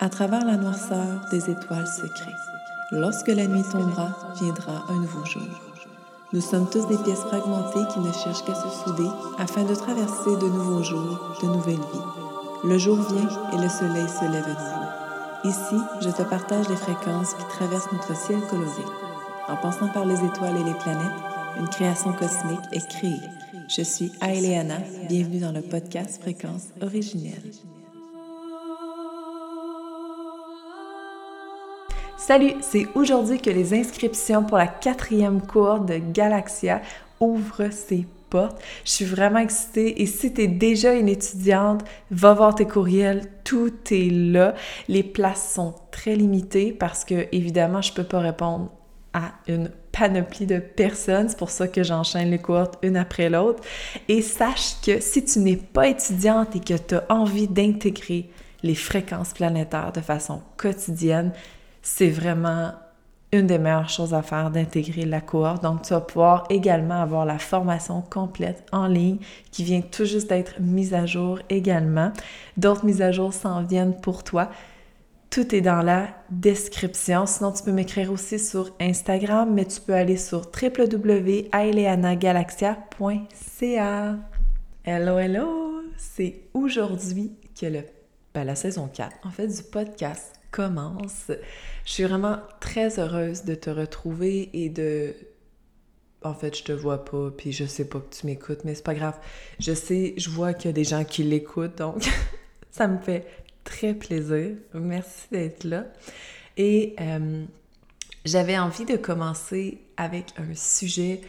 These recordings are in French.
À travers la noirceur des étoiles secrètes, lorsque la nuit tombera, viendra un nouveau jour. Nous sommes tous des pièces fragmentées qui ne cherchent qu'à se souder afin de traverser de nouveaux jours, de nouvelles vies. Le jour vient et le soleil se lève à nouveau. Ici, je te partage les fréquences qui traversent notre ciel coloré. En passant par les étoiles et les planètes, une création cosmique est créée. Je suis Aileana, bienvenue dans le podcast Fréquences originelles. Salut, c'est aujourd'hui que les inscriptions pour la quatrième cour de Galaxia ouvrent ses portes. Je suis vraiment excitée et si tu es déjà une étudiante, va voir tes courriels, tout est là. Les places sont très limitées parce que évidemment, je peux pas répondre à une panoplie de personnes. C'est pour ça que j'enchaîne les cohortes une après l'autre. Et sache que si tu n'es pas étudiante et que tu as envie d'intégrer les fréquences planétaires de façon quotidienne, c'est vraiment une des meilleures choses à faire d'intégrer la cohorte. Donc, tu vas pouvoir également avoir la formation complète en ligne qui vient tout juste d'être mise à jour également. D'autres mises à jour s'en viennent pour toi. Tout est dans la description. Sinon, tu peux m'écrire aussi sur Instagram, mais tu peux aller sur www.aileanagalaxia.ca. Hello, hello! C'est aujourd'hui que le, ben, la saison 4, en fait, du podcast commence. Je suis vraiment très heureuse de te retrouver et de... En fait, je te vois pas, puis je sais pas que tu m'écoutes, mais c'est pas grave. Je sais, je vois qu'il y a des gens qui l'écoutent, donc ça me fait très plaisir. Merci d'être là. Et euh, j'avais envie de commencer avec un sujet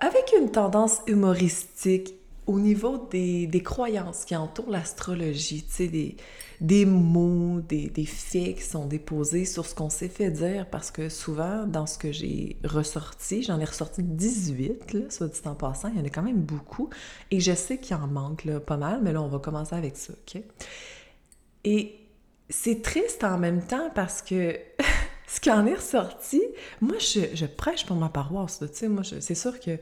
avec une tendance humoristique au niveau des, des croyances qui entourent l'astrologie, tu sais, des, des mots, des, des, faits qui sont déposés sur ce qu'on s'est fait dire, parce que souvent, dans ce que j'ai ressorti, j'en ai ressorti 18, là, soit dit en passant, il y en a quand même beaucoup, et je sais qu'il en manque pas mal, mais là, on va commencer avec ça, OK? Et c'est triste en même temps parce que ce qui en est ressorti, moi, je, je prêche pour ma paroisse, tu sais, moi, c'est sûr que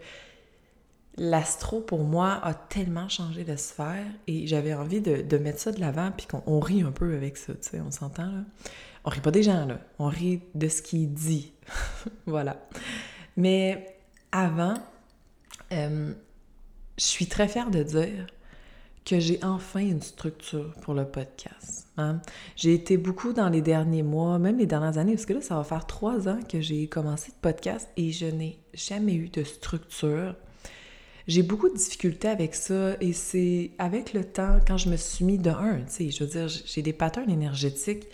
l'astro, pour moi, a tellement changé de sphère et j'avais envie de, mettre ça de l'avant puis qu'on rit un peu avec ça, tu sais, on s'entend, là. On rit pas des gens, là. On rit de ce qu'il dit. voilà. Mais avant, euh, je suis très fière de dire que j'ai enfin une structure pour le podcast. Hein. J'ai été beaucoup dans les derniers mois, même les dernières années, parce que là, ça va faire trois ans que j'ai commencé le podcast et je n'ai jamais eu de structure j'ai beaucoup de difficultés avec ça et c'est avec le temps, quand je me suis mis de un, tu sais, je veux dire, j'ai des patterns énergétiques,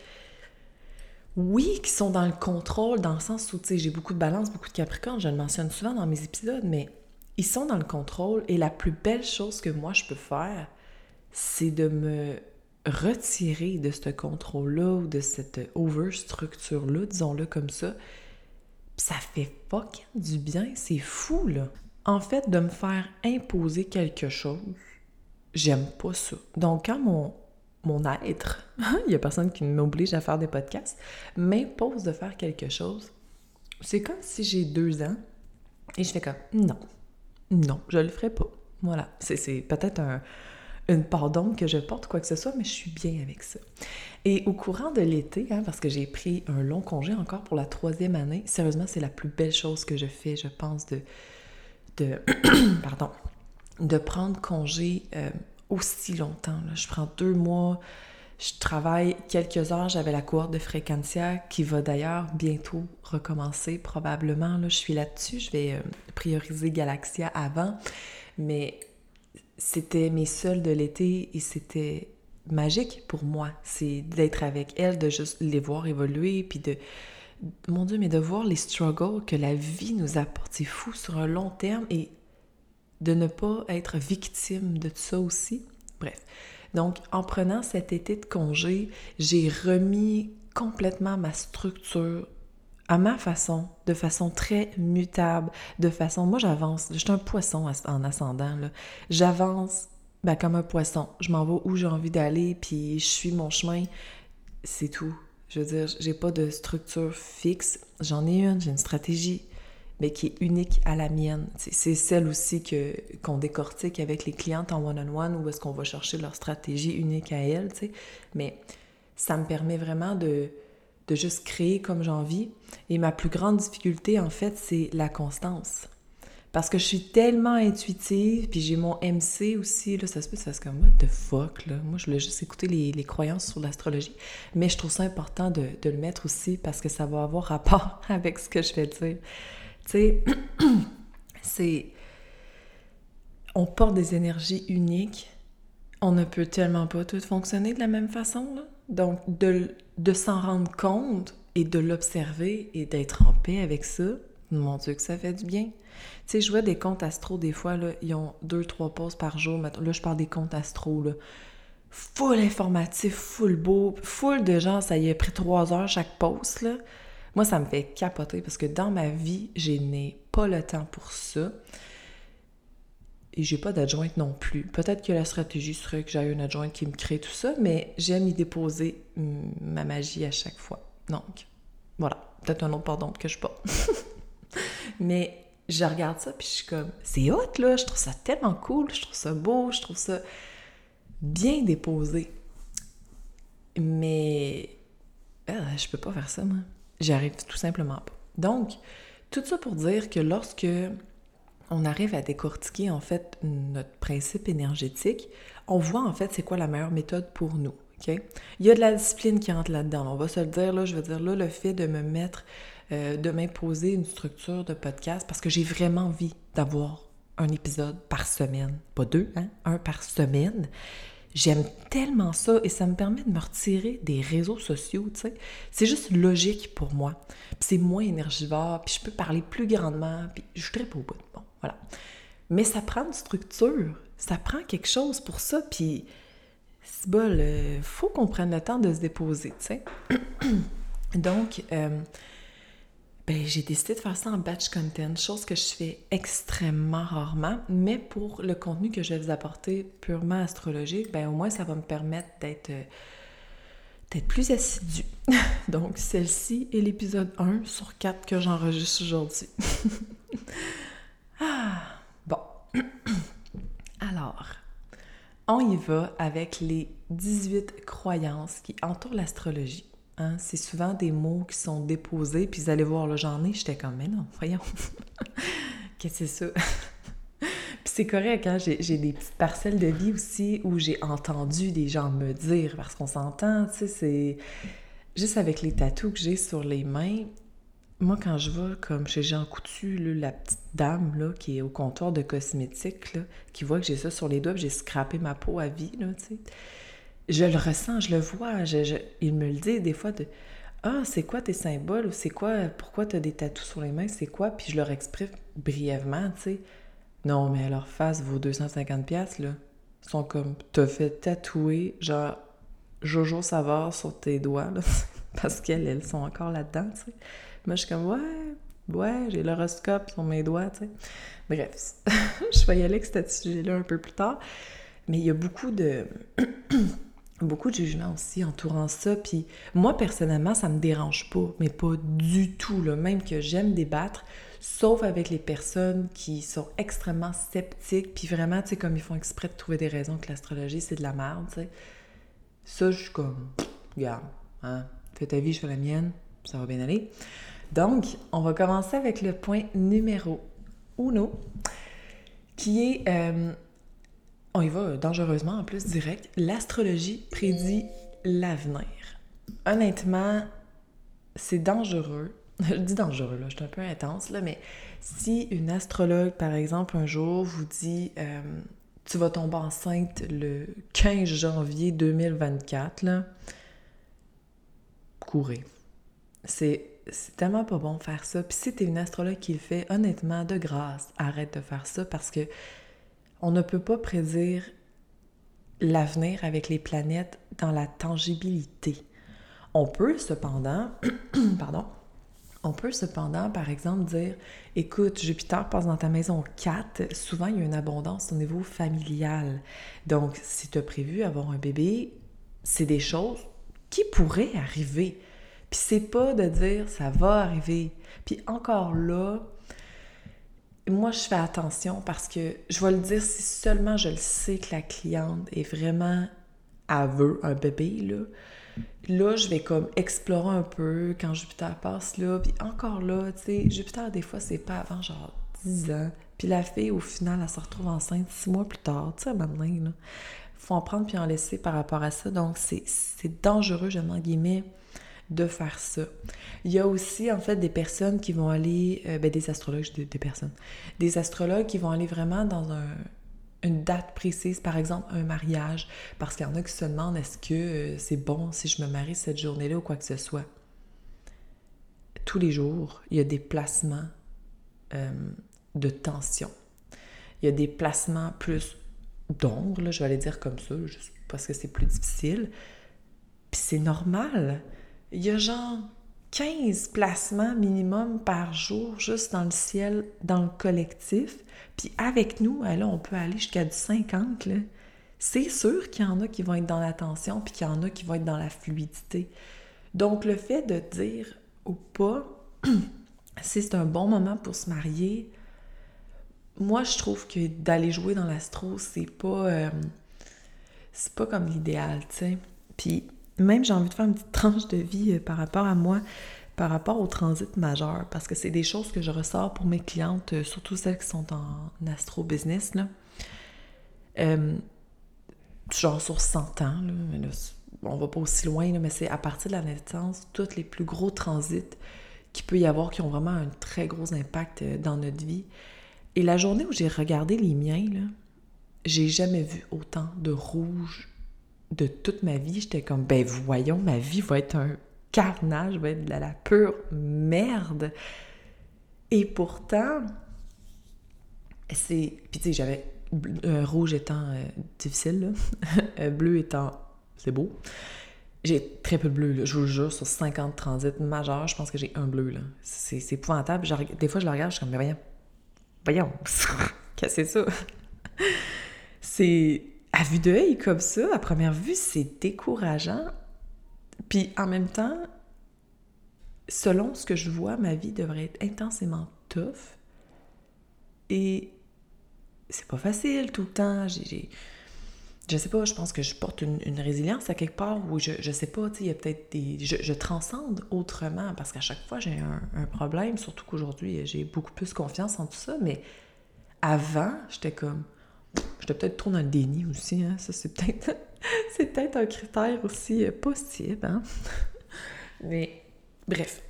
oui, qui sont dans le contrôle, dans le sens où, tu sais, j'ai beaucoup de balance, beaucoup de capricorne, je le mentionne souvent dans mes épisodes, mais ils sont dans le contrôle et la plus belle chose que moi je peux faire, c'est de me retirer de ce contrôle-là ou de cette overstructure-là, disons-le comme ça. ça fait fucking du bien, c'est fou, là en fait, de me faire imposer quelque chose, j'aime pas ça. Donc, quand mon, mon être, il y a personne qui m'oblige à faire des podcasts, m'impose de faire quelque chose, c'est comme si j'ai deux ans et je fais comme non, non, je le ferai pas. Voilà, c'est peut-être un, une part d'ombre que je porte, quoi que ce soit, mais je suis bien avec ça. Et au courant de l'été, hein, parce que j'ai pris un long congé encore pour la troisième année, sérieusement, c'est la plus belle chose que je fais, je pense, de, de, prendre congé euh, aussi longtemps. Je prends deux mois, je travaille quelques heures, j'avais la cohorte de Fréquentia qui va d'ailleurs bientôt recommencer probablement. Là, je suis là-dessus, je vais euh, prioriser Galaxia avant, mais c'était mes seuls de l'été et c'était magique pour moi. C'est d'être avec elle, de juste les voir évoluer, puis de mon Dieu, mais de voir les struggles que la vie nous apporte, c'est fou sur un long terme et de ne pas être victime de ça aussi. Bref. Donc, en prenant cet été de congé, j'ai remis complètement ma structure à ma façon, de façon très mutable, de façon... Moi, j'avance. Je suis un poisson en ascendant. J'avance ben, comme un poisson. Je m'en vais où j'ai envie d'aller, puis je suis mon chemin. C'est tout. Je veux dire, j'ai pas de structure fixe. J'en ai une, j'ai une stratégie, mais qui est unique à la mienne. C'est celle aussi que qu'on décortique avec les clientes en one-on-one où est-ce qu'on va chercher leur stratégie unique à elles, tu sais. Mais ça me permet vraiment de, de juste créer comme j'ai envie. Et ma plus grande difficulté, en fait, c'est la constance. Parce que je suis tellement intuitive, puis j'ai mon MC aussi, là, ça se peut, ça se comme, what the fuck, là? Moi, je voulais juste écouter les, croyances sur l'astrologie. Mais je trouve ça important de, de, le mettre aussi parce que ça va avoir rapport avec ce que je vais dire. Tu sais, c'est... On porte des énergies uniques. On ne peut tellement pas tout fonctionner de la même façon. Donc, de, de s'en rendre compte et de l'observer et d'être en paix avec ça, mon Dieu, que ça fait du bien. Tu sais, je vois des comptes astro, des fois, là, ils ont deux, trois pauses par jour. Là, je parle des comptes astro, là. Full informatif, full beau, full de gens, ça y est pris trois heures chaque pause. Moi, ça me fait capoter parce que dans ma vie, je n'ai pas le temps pour ça. Et j'ai pas d'adjointe non plus. Peut-être que la stratégie serait que j'aille une adjointe qui me crée tout ça, mais j'aime y déposer ma magie à chaque fois. Donc, voilà. Peut-être un autre pardon que je pas. Mais je regarde ça, puis je suis comme, c'est hot, là, je trouve ça tellement cool, je trouve ça beau, je trouve ça bien déposé. Mais euh, je peux pas faire ça, moi. J'arrive tout simplement pas. Donc, tout ça pour dire que lorsque on arrive à décortiquer, en fait, notre principe énergétique, on voit, en fait, c'est quoi la meilleure méthode pour nous. Il y a de la discipline qui rentre là-dedans. On va se le dire, là, je veux dire, là, le fait de me mettre euh, de m'imposer une structure de podcast parce que j'ai vraiment envie d'avoir un épisode par semaine. Pas deux, hein? Un par semaine. J'aime tellement ça et ça me permet de me retirer des réseaux sociaux, tu sais. C'est juste logique pour moi. Puis c'est moins énergivore, puis je peux parler plus grandement, puis je ne pas au bout. Bon, voilà. Mais ça prend une structure, ça prend quelque chose pour ça, puis c'est bol, il faut qu'on prenne le temps de se déposer, tu sais. Donc, euh, ben, j'ai décidé de faire ça en batch content, chose que je fais extrêmement rarement, mais pour le contenu que je vais vous apporter purement astrologique, ben, au moins ça va me permettre d'être d'être plus assidu. Donc, celle-ci est l'épisode 1 sur 4 que j'enregistre aujourd'hui. ah, bon. Alors, on y va avec les 18 croyances qui entourent l'astrologie. Hein, c'est souvent des mots qui sont déposés, puis vous allez voir, là, j'en ai, j'étais comme, mais non, voyons, qu'est-ce que c'est ça? puis c'est correct, hein? j'ai des petites parcelles de vie aussi où j'ai entendu des gens me dire, parce qu'on s'entend, tu sais, c'est juste avec les tatous que j'ai sur les mains. Moi, quand je vais, comme chez Jean Coutu, la petite dame là, qui est au comptoir de cosmétiques, là, qui voit que j'ai ça sur les doigts, j'ai scrappé ma peau à vie, tu sais je le ressens, je le vois. il me le dit des fois de Ah, c'est quoi tes symboles ou c'est quoi, pourquoi tu as des tatous sur les mains, c'est quoi? Puis je leur exprime brièvement, tu sais. Non, mais leur face vaut 250$, là. Sont comme, t'as fait tatouer, genre, Jojo Savard sur tes doigts, là. Parce qu'elles, elles sont encore là-dedans, tu sais. Moi, je suis comme, ouais, ouais, j'ai l'horoscope sur mes doigts, tu sais. Bref, je vais y aller avec ce sujet-là un peu plus tard. Mais il y a beaucoup de beaucoup de jugements aussi entourant ça. Puis moi, personnellement, ça me dérange pas, mais pas du tout, là. même que j'aime débattre, sauf avec les personnes qui sont extrêmement sceptiques, puis vraiment, tu sais, comme ils font exprès de trouver des raisons que l'astrologie, c'est de la merde, tu sais. Ça, je suis comme, regarde, hein, fais ta vie, je fais la mienne, ça va bien aller. Donc, on va commencer avec le point numéro uno, qui est... Euh, on y va dangereusement en plus direct. L'astrologie prédit l'avenir. Honnêtement, c'est dangereux. Je dis dangereux, là, je suis un peu intense, là, mais si une astrologue, par exemple, un jour vous dit euh, tu vas tomber enceinte le 15 janvier 2024, là, courez. C'est tellement pas bon de faire ça. Puis si t'es une astrologue qui le fait, honnêtement, de grâce, arrête de faire ça parce que on ne peut pas prédire l'avenir avec les planètes dans la tangibilité. On peut cependant, pardon, on peut cependant, par exemple, dire écoute, Jupiter passe dans ta maison 4, souvent il y a une abondance au niveau familial. Donc, si tu as prévu avoir un bébé, c'est des choses qui pourraient arriver. Puis c'est pas de dire ça va arriver. Puis encore là, moi, je fais attention parce que je vais le dire si seulement je le sais que la cliente est vraiment à un bébé, là. là, je vais comme explorer un peu quand Jupiter passe là. Puis encore là, tu sais, Jupiter, des fois, c'est pas avant genre 10 ans. Puis la fille, au final, elle se retrouve enceinte six mois plus tard. Tu sais, maintenant, là. Faut en prendre puis en laisser par rapport à ça. Donc, c'est dangereux, j'aime en guillemets, de faire ça. Il y a aussi, en fait, des personnes qui vont aller, euh, ben, des astrologues, des, personnes, des astrologues qui vont aller vraiment dans un, une date précise, par exemple un mariage, parce qu'il y en a qui se demandent est-ce que euh, c'est bon si je me marie cette journée-là ou quoi que ce soit? Tous les jours, il y a des placements euh, de tension. Il y a des placements plus d'ombre, je vais aller dire comme ça, juste parce que c'est plus difficile. Puis c'est normal. Il y a genre 15 placements minimum par jour juste dans le ciel, dans le collectif. Puis avec nous, là, on peut aller jusqu'à du 50. C'est sûr qu'il y en a qui vont être dans l'attention, puis qu'il y en a qui vont être dans la fluidité. Donc, le fait de dire ou pas si c'est un bon moment pour se marier, moi, je trouve que d'aller jouer dans l'astro, c'est pas. Euh, c'est pas comme l'idéal, tu sais. Puis, même, j'ai envie de faire une petite tranche de vie euh, par rapport à moi, par rapport au transit majeur, parce que c'est des choses que je ressors pour mes clientes, euh, surtout celles qui sont en astro-business, là. genre sur 100 ans, là, on va pas aussi loin, mais c'est à partir de la naissance, tous les plus gros transits qu'il peut y avoir qui ont vraiment un très gros impact dans notre vie. Et la journée où j'ai regardé les miens, j'ai jamais vu autant de rouge de toute ma vie. J'étais comme, ben voyons, ma vie va être un carnage, va être de la, pure merde. Et pourtant, c'est. Puis tu sais, j'avais. Euh, rouge étant euh, difficile, euh, bleu étant. C'est beau. J'ai très peu de bleu, là. je vous le jure, sur 50 transits majeurs, je pense que j'ai un bleu. là. C'est épouvantable. des fois, je le regarde, je suis comme, mais voyons, voyons, qu'est-ce que c'est ça? c'est à vue d'œil comme ça, à première vue, c'est décourageant. Puis en même temps, selon ce que je vois, ma vie devrait être intensément tough. Et c'est pas facile tout le temps. J'ai, je sais pas, je pense que je porte une, résilience à quelque part où je, je sais pas, il y a peut-être des. Je, transcende autrement parce qu'à chaque fois j'ai un, problème, surtout qu'aujourd'hui j'ai beaucoup plus confiance en tout ça, mais avant, j'étais comme. J'étais peut-être trop dans le déni aussi, hein. Ça, c'est peut-être. un critère aussi euh, possible, hein. mais bref,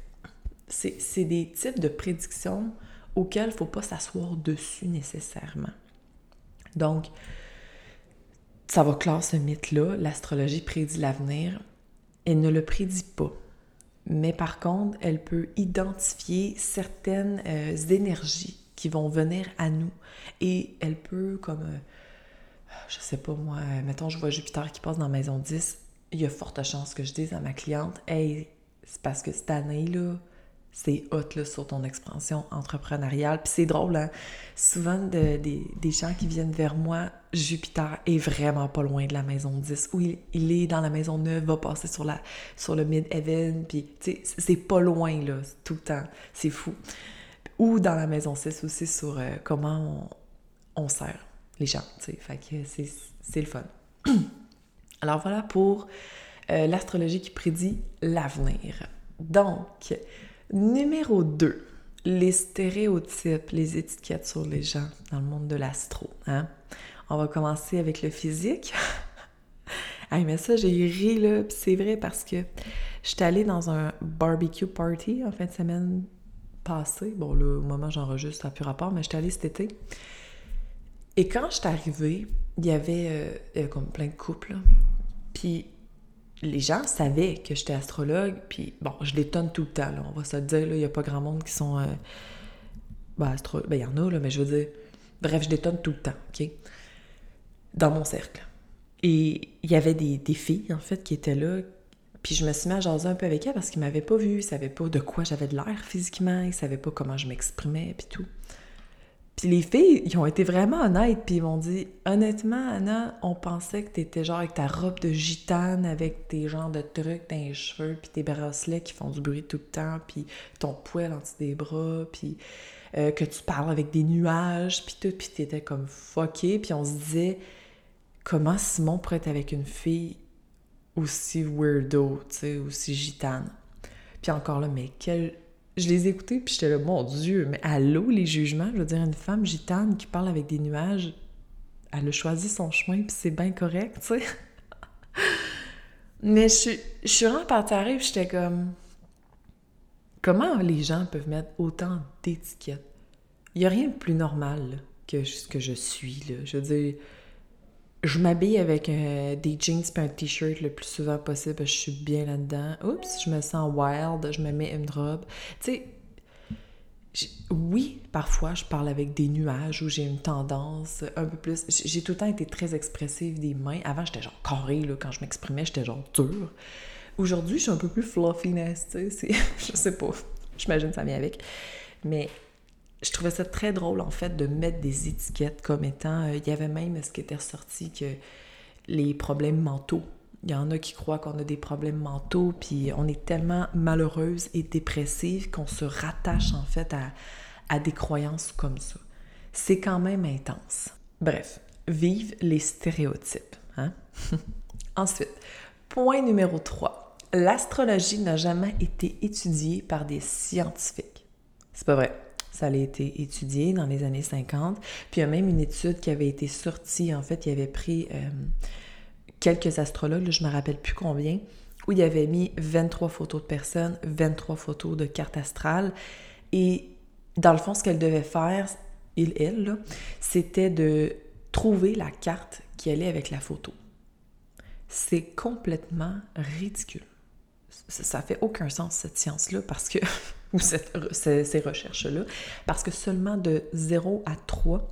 c'est des types de prédictions auxquelles il faut pas s'asseoir dessus nécessairement. Donc, ça va clore ce mythe-là. L'astrologie prédit l'avenir. Elle ne le prédit pas. Mais par contre, elle peut identifier certaines euh, énergies qui vont venir à nous. Et elle peut, comme, euh, je sais pas moi, mettons, je vois Jupiter qui passe dans maison 10, il y a forte chance que je dise à ma cliente, hey, c'est parce que cette année-là, c'est hot là, sur ton expansion entrepreneuriale. Puis c'est drôle, hein? souvent des gens qui viennent vers moi, Jupiter est vraiment pas loin de la maison 10, ou il, est dans la maison 9, va passer sur, la, sur le mid-heaven, puis c'est pas loin là, tout le temps, c'est fou. Ou dans la maison 6 aussi sur euh, comment on, sert les gens, c'est le fun. Alors voilà pour euh, l'astrologie qui prédit l'avenir. Donc, Numéro 2, les stéréotypes, les étiquettes sur les gens dans le monde de l'astro. Hein? On va commencer avec le physique. ah, mais ça, j'ai ri, là, c'est vrai parce que j'étais allée dans un barbecue party en fin de semaine Bon, là, au moment où j'enregistre, ça n'a plus rapport, mais j'étais allée cet été. Et quand j'étais arrivée, il y avait, euh, comme plein de couples. Puis les gens savaient que j'étais astrologue, puis bon, je les tonne tout le temps, on va se dire, il n'y a pas grand monde qui sont... Euh, ben, ben, il y en a, là, mais je veux dire... Bref, je détonne tout le temps, OK? Dans mon cercle. Et il y avait des, des, filles, en fait, qui étaient là, puis je me suis mis à jaser un peu avec elles parce qu'ils m'avaient pas vu, ils savaient pas de quoi j'avais de l'air physiquement, ils savaient pas comment je m'exprimais, puis tout. Puis les filles, ils ont été vraiment honnêtes, puis ils m'ont dit Honnêtement, Anna, on pensait que t'étais genre avec ta robe de gitane, avec tes genres de trucs les cheveux, puis tes bracelets qui font du bruit tout le temps, puis ton poêle en dessous des bras, puis euh, que tu parles avec des nuages, puis tout, puis t'étais comme fucké, puis on se disait Comment Simon pourrait être avec une fille aussi weirdo, tu sais, aussi gitane. Puis encore là, mais quel... Je les ai écoutés, puis j'étais là, mon Dieu, mais allô, les jugements? Je veux dire, une femme gitane qui parle avec des nuages, elle a choisi son chemin, puis c'est bien correct, tu sais. mais je suis, je suis vraiment partie j'étais comme... Comment les gens peuvent mettre autant d'étiquettes? Il n'y a rien de plus normal que ce que je suis, là. Je veux dire je m'habille avec euh, des jeans et un t-shirt le plus souvent possible je suis bien là-dedans. Oups, je me sens wild, je me mets une robe. Tu sais, oui, parfois je parle avec des nuages où j'ai une tendance un peu plus. J'ai tout le temps été très expressive des mains. Avant, j'étais genre carré, là, quand je m'exprimais, j'étais genre dure. Aujourd'hui, je suis un peu plus fluffiness, tu sais. je sais pas. J'imagine que ça vient avec. Mais je trouvais ça très drôle, en fait, de mettre des étiquettes comme étant. Euh, il y avait même ce qui était ressorti que les problèmes mentaux? Il y en a qui croient qu'on a des problèmes mentaux, puis on est tellement malheureuse et dépressive qu'on se rattache, en fait, à, des croyances comme ça. C'est quand même intense. Bref, vive les stéréotypes. Hein? Ensuite, point numéro 3. L'astrologie n'a jamais été étudiée par des scientifiques. C'est pas vrai. Ça a été étudié dans les années 50. Puis il y a même une étude qui avait été sortie. En fait, il avait pris euh, quelques astrologues, je ne me rappelle plus combien, où il avait mis 23 photos de personnes, 23 photos de cartes astrales. Et dans le fond, ce qu'elle devait faire, il, elle, c'était de trouver la carte qui allait avec la photo. C'est complètement ridicule. Ça, ça fait aucun sens, cette science-là, parce que ou ces, recherches-là, parce que seulement de 0 à 3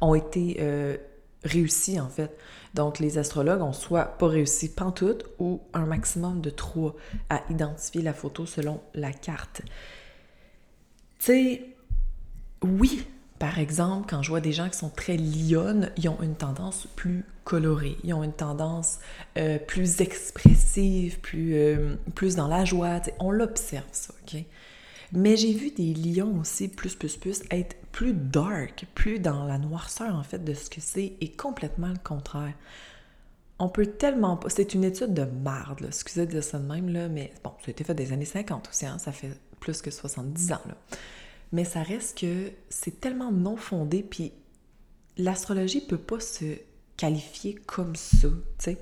ont été euh, réussies, en fait. Donc, les astrologues ont soit pas réussi pantoute ou un maximum de 3 à identifier la photo selon la carte. Tu sais, oui, par exemple, quand je vois des gens qui sont très lionnes, ils ont une tendance plus colorée, ils ont une tendance euh, plus expressive, plus, euh, plus dans la joie. on l'observe, ça, OK? Mais j'ai vu des lions aussi, plus, plus, plus, être plus dark, plus dans la noirceur, en fait, de ce que c'est, et complètement le contraire. On peut tellement pas... C'est une étude de marde, là. excusez de dire ça de même, là, mais bon, ça a été fait des années 50 aussi, hein, ça fait plus que 70 ans, là. Mais ça reste que c'est tellement non fondé, puis l'astrologie peut pas se qualifier comme ça, tu sais.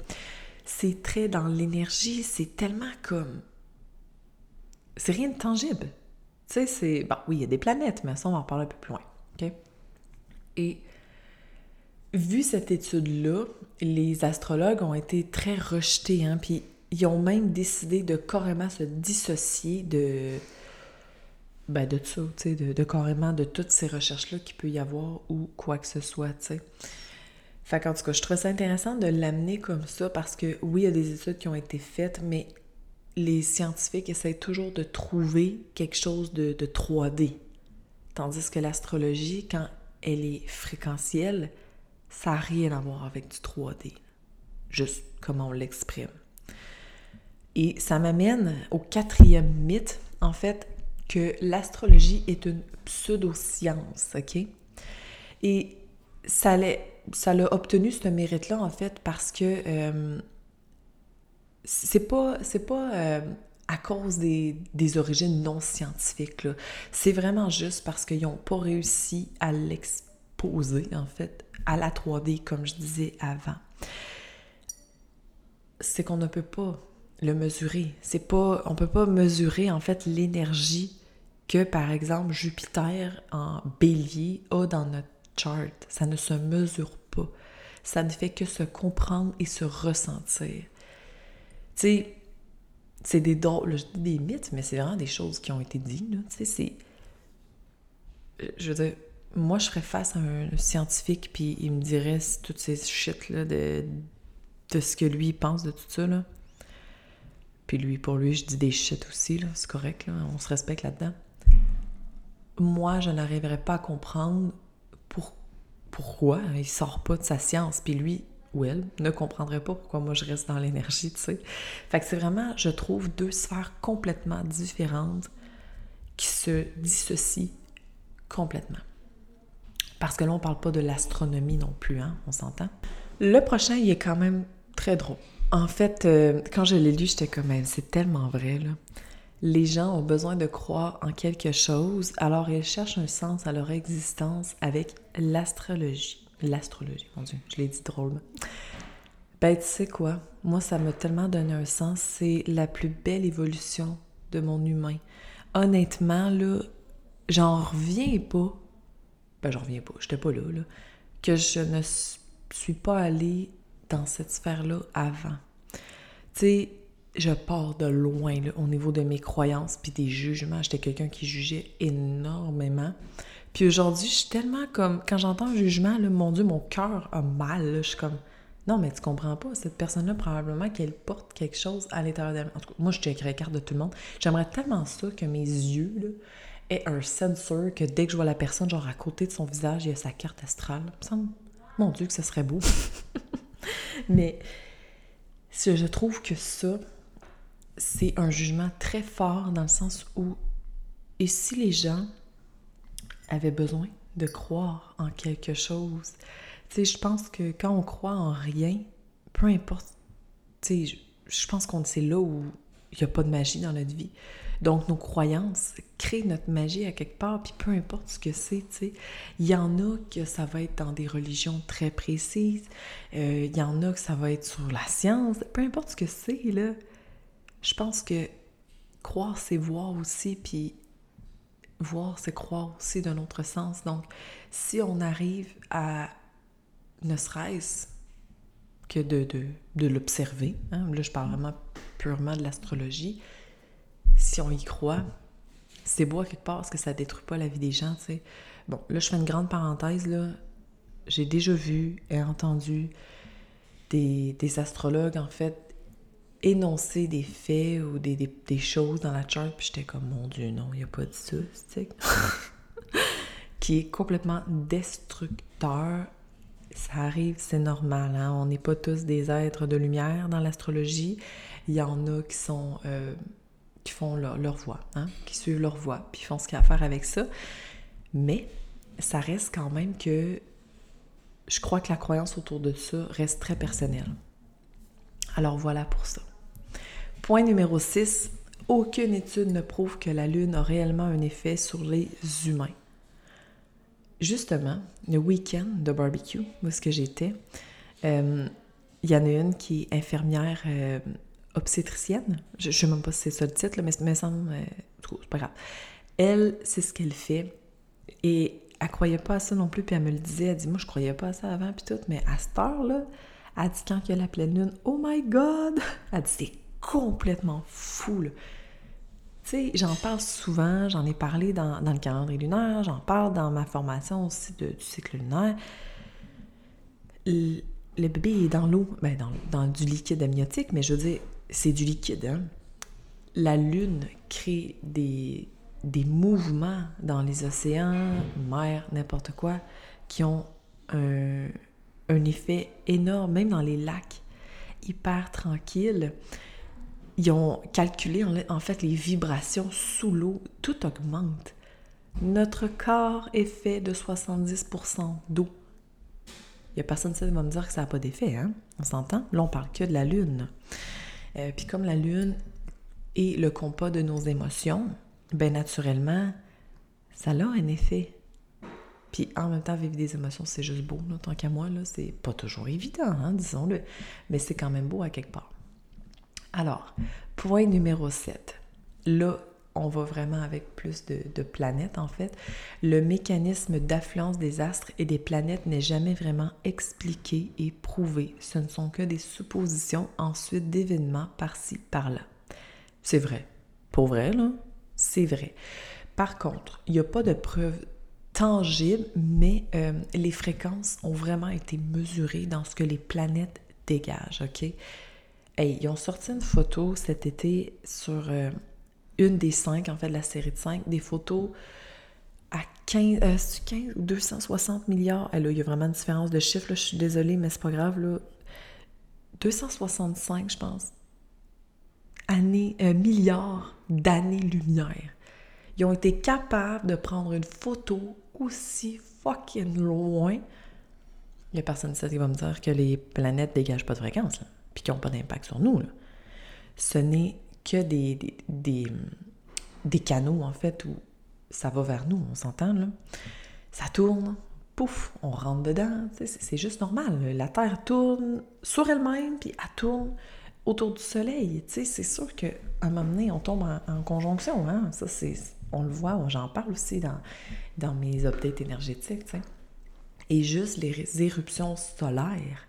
C'est très dans l'énergie, c'est tellement comme... C'est rien de tangible. Tu sais, c'est. Bon, oui, il y a des planètes, mais ça, on va en parler un peu plus loin. OK? Et vu cette étude-là, les astrologues ont été très rejetés, hein, puis ils ont même décidé de carrément se dissocier de. Ben, de ça, tu sais, de, de, carrément de toutes ces recherches-là qu'il peut y avoir ou quoi que ce soit, tu sais. Fait qu'en tout cas, je trouve ça intéressant de l'amener comme ça parce que oui, il y a des études qui ont été faites, mais les scientifiques essaient toujours de trouver quelque chose de, 3D. Tandis que l'astrologie, quand elle est fréquentielle, ça n'a rien à voir avec du 3D. Juste comment on l'exprime. Et ça m'amène au quatrième mythe, en fait, que l'astrologie est une pseudo-science, OK? Et ça l'a obtenu ce mérite-là, en fait, parce que euh, c'est pas, pas euh, à cause des, des, origines non scientifiques. C'est vraiment juste parce qu'ils n'ont pas réussi à l'exposer, en fait, à la 3D, comme je disais avant. C'est qu'on ne peut pas le mesurer. C'est pas, on peut pas mesurer, en fait, l'énergie que, par exemple, Jupiter en bélier a dans notre Ça ne se mesure pas. Ça ne fait que se comprendre et se ressentir. Tu sais, c'est des drôles, des mythes, mais c'est vraiment des choses qui ont été dites, Tu sais, c'est. Euh, je veux dire, moi, je ferais face à un scientifique, puis il me dirait toutes ces shit-là de, de ce que lui pense de tout ça, là. Puis lui, pour lui, je dis des shit aussi. C'est correct. On se respecte là-dedans. Moi, je n'arriverais pas à comprendre pour, pourquoi il sort pas de sa science? Puis lui, ou elle ne comprendrait pas pourquoi moi je reste dans l'énergie, tu sais. Fait que c'est vraiment, je trouve, deux sphères complètement différentes qui se dissocient complètement. Parce que là, on parle pas de l'astronomie non plus, hein, on s'entend? Le prochain, il est quand même très drôle. En fait, euh, quand je l'ai lu, j'étais comme, c'est tellement vrai, là. Les gens ont besoin de croire en quelque chose, alors ils cherchent un sens à leur existence avec l'astrologie. L'astrologie, mon Dieu, je l'ai dit drôlement. Ben, tu sais quoi? Moi, ça m'a tellement donné un sens. C'est la plus belle évolution de mon humain. Honnêtement, là, j'en reviens pas. Ben, j'en reviens pas, j'étais pas là, là. Que je ne suis pas allée dans cette sphère-là avant. Tu sais, je pars de loin là, au niveau de mes croyances puis des jugements. J'étais quelqu'un qui jugeait énormément. Puis aujourd'hui, je suis tellement comme... Quand j'entends un jugement, là, mon Dieu, mon cœur a mal. Je suis comme... Non, mais tu comprends pas. Cette personne-là, probablement qu'elle porte quelque chose à l'intérieur d'elle. En tout cas, moi, je checkerais carte de tout le monde. J'aimerais tellement ça que mes yeux aient un sensor que dès que je vois la personne, genre à côté de son visage, il y a sa carte astrale. Mon Dieu, que ce serait beau. mais je trouve que ça, c'est un jugement très fort dans le sens où, et si les gens avaient besoin de croire en quelque chose, tu sais, je pense que quand on croit en rien, peu importe, tu sais, je pense qu'on c'est là où il n'y a pas de magie dans notre vie. Donc, nos croyances créent notre magie à quelque part, puis peu importe ce que c'est, tu sais. Il y en a que ça va être dans des religions très précises, euh, il y en a que ça va être sur la science, peu importe ce que c'est, là je pense que croire, c'est voir aussi, puis voir, c'est croire aussi d'un autre sens. Donc, si on arrive à, ne serait-ce que de, de, l'observer, hein, là je parle vraiment purement de l'astrologie, si on y croit, c'est beau à quelque part parce que ça détruit pas la vie des gens, tu sais. Bon, là je fais une grande parenthèse, là. J'ai déjà vu et entendu des, des astrologues, en fait, énoncer des faits ou des, choses dans la charte, puis j'étais comme, mon Dieu, non, il n'y a pas de ça, tu qui est complètement destructeur. Ça arrive, c'est normal, hein? On n'est pas tous des êtres de lumière dans l'astrologie. Il y en a qui. Euh, font leur, leur voie, hein? qui suivent leur voie, puis font ce qu'il y a à faire avec ça. Mais ça reste quand même que je crois que la croyance autour de ça reste très personnelle. Alors voilà pour ça. Point numéro 6. Aucune étude ne prouve que la Lune a réellement un effet sur les humains. Justement, le week-end de barbecue, où est-ce que j'étais, euh, il y en a une qui est infirmière euh, obstétricienne. Je ne sais même pas si c'est ça le titre, mais ça me semble... Euh, c'est pas grave. Elle, c'est ce qu'elle fait. Et elle croyait pas à ça non plus, puis elle me le disait. Elle dit, moi, je croyais pas à ça avant, puis tout. Mais à cette heure-là, elle dit, quand il y a la pleine lune, « Oh my God! » Elle dit, c'est complètement fou. Tu sais, j'en parle souvent, j'en ai parlé dans, le calendrier lunaire, j'en parle dans ma formation aussi du cycle lunaire. Le, bébé est dans l'eau, ben dans, du liquide amniotique, mais je veux dire, c'est du liquide. Hein? La Lune crée des, des mouvements dans les océans, mer, n'importe quoi, qui ont un, un effet énorme, même dans les lacs, hyper tranquilles ils ont calculé en fait les vibrations sous l'eau, tout augmente. Notre corps est fait de 70% d'eau. Il n'y a personne qui va me dire que ça n'a pas d'effet, hein? On s'entend? Là, on parle que de la Lune. Euh, puis comme la Lune est le compas de nos émotions, ben naturellement, ça a un effet. Puis en même temps, vivre des émotions, c'est juste beau, tant qu'à moi, là, c'est pas toujours évident, hein, disons-le, mais c'est quand même beau à quelque part. Alors, point numéro 7. Là, on va vraiment avec plus de, planètes en fait. Le mécanisme d'affluence des astres et des planètes n'est jamais vraiment expliqué et prouvé. Ce ne sont que des suppositions ensuite d'événements par-ci, par-là. C'est vrai. Pour vrai, là, c'est vrai. Par contre, il n'y a pas de preuves tangibles, mais euh, les fréquences ont vraiment été mesurées dans ce que les planètes dégagent, OK? Hey, ils ont sorti une photo cet été sur euh, une des cinq, en fait, de la série de cinq, des photos à 15, 15 euh, ou 260 milliards? là, il y a vraiment une différence de chiffre, je suis désolée, mais c'est pas grave, là. 265, je pense, années, euh, milliards d'années-lumière. Ils ont été capables de prendre une photo aussi fucking loin. Il n'y a personne qui va me dire que les planètes dégagent pas de fréquence. Là. Puis qui n'ont pas d'impact sur nous. Ce n'est que des, des, des, canaux, en fait, où ça va vers nous, on s'entend, là. Ça tourne, pouf, on rentre dedans, c'est juste normal. La Terre tourne sur elle-même, puis elle tourne autour du Soleil. C'est sûr qu'à un moment donné, on tombe en, conjonction. Hein? Ça, c'est, on le voit, j'en parle aussi dans, dans mes updates énergétiques. Et juste les éruptions solaires.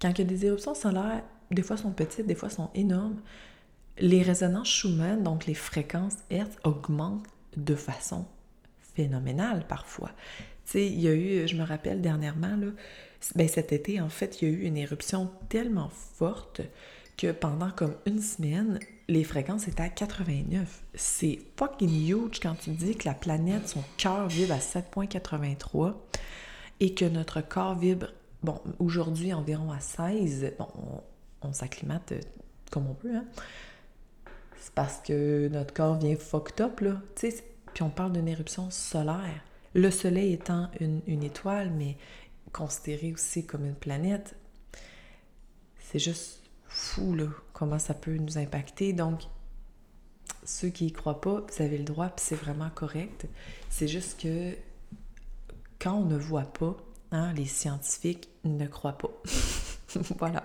Quand il y a des éruptions solaires, des fois sont petites, des fois sont énormes, les résonances Schumann, donc les fréquences Hertz, augmentent de façon phénoménale parfois. Tu sais, il y a eu, je me rappelle dernièrement, là, ben cet été, en fait, il y a eu une éruption tellement forte que pendant comme une semaine, les fréquences étaient à 89. C'est fucking huge quand tu dis que la planète, son cœur vibre à 7.83 et que notre corps vibre, bon, aujourd'hui environ à 16. Bon, on, s'acclimate euh, comme on peut, hein. C'est parce que notre corps vient fucked up, là. Puis on parle d'une éruption solaire. Le Soleil étant une, une étoile, mais considéré aussi comme une planète, c'est juste fou, là, comment ça peut nous impacter. Donc, ceux qui y croient pas, vous avez le droit, puis c'est vraiment correct. C'est juste que quand on ne voit pas, hein, les scientifiques ne croient pas. voilà.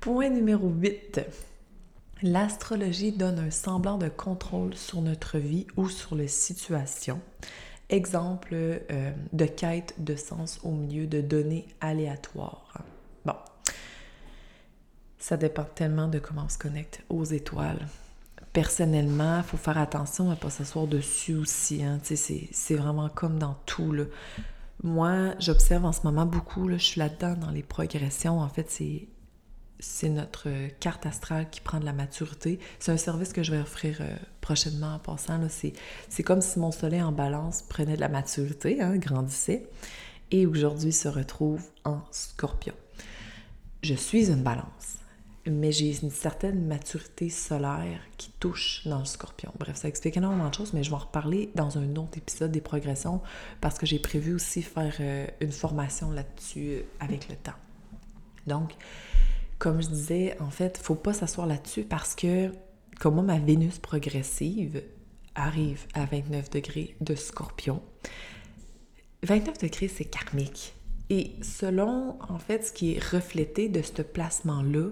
Point numéro 8. L'astrologie donne un semblant de contrôle sur notre vie ou sur les situations. Exemple euh, de quête de sens au milieu de données aléatoires. Bon, ça dépend tellement de comment on se connecte aux étoiles. Personnellement, il faut faire attention à ne pas s'asseoir dessus aussi. Hein. C'est vraiment comme dans tout. Moi, j'observe en ce moment beaucoup, je suis là-dedans dans les progressions. En fait, c'est c'est notre carte astrale qui prend de la maturité. C'est un service que je vais offrir euh, prochainement en passant. C'est comme si mon soleil en balance prenait de la maturité, hein, grandissait, et aujourd'hui se retrouve en scorpion. Je suis une balance mais j'ai une certaine maturité solaire qui touche dans le scorpion. Bref, ça explique énormément de choses, mais je vais en reparler dans un autre épisode des progressions parce que j'ai prévu aussi faire euh, une formation là-dessus euh, avec le temps. Donc, comme je disais, en fait, faut pas s'asseoir là-dessus parce que, comme moi, ma Vénus progressive arrive à 29 degrés de scorpion. 29 degrés, c'est karmique. Et selon, en fait, ce qui est reflété de ce placement-là,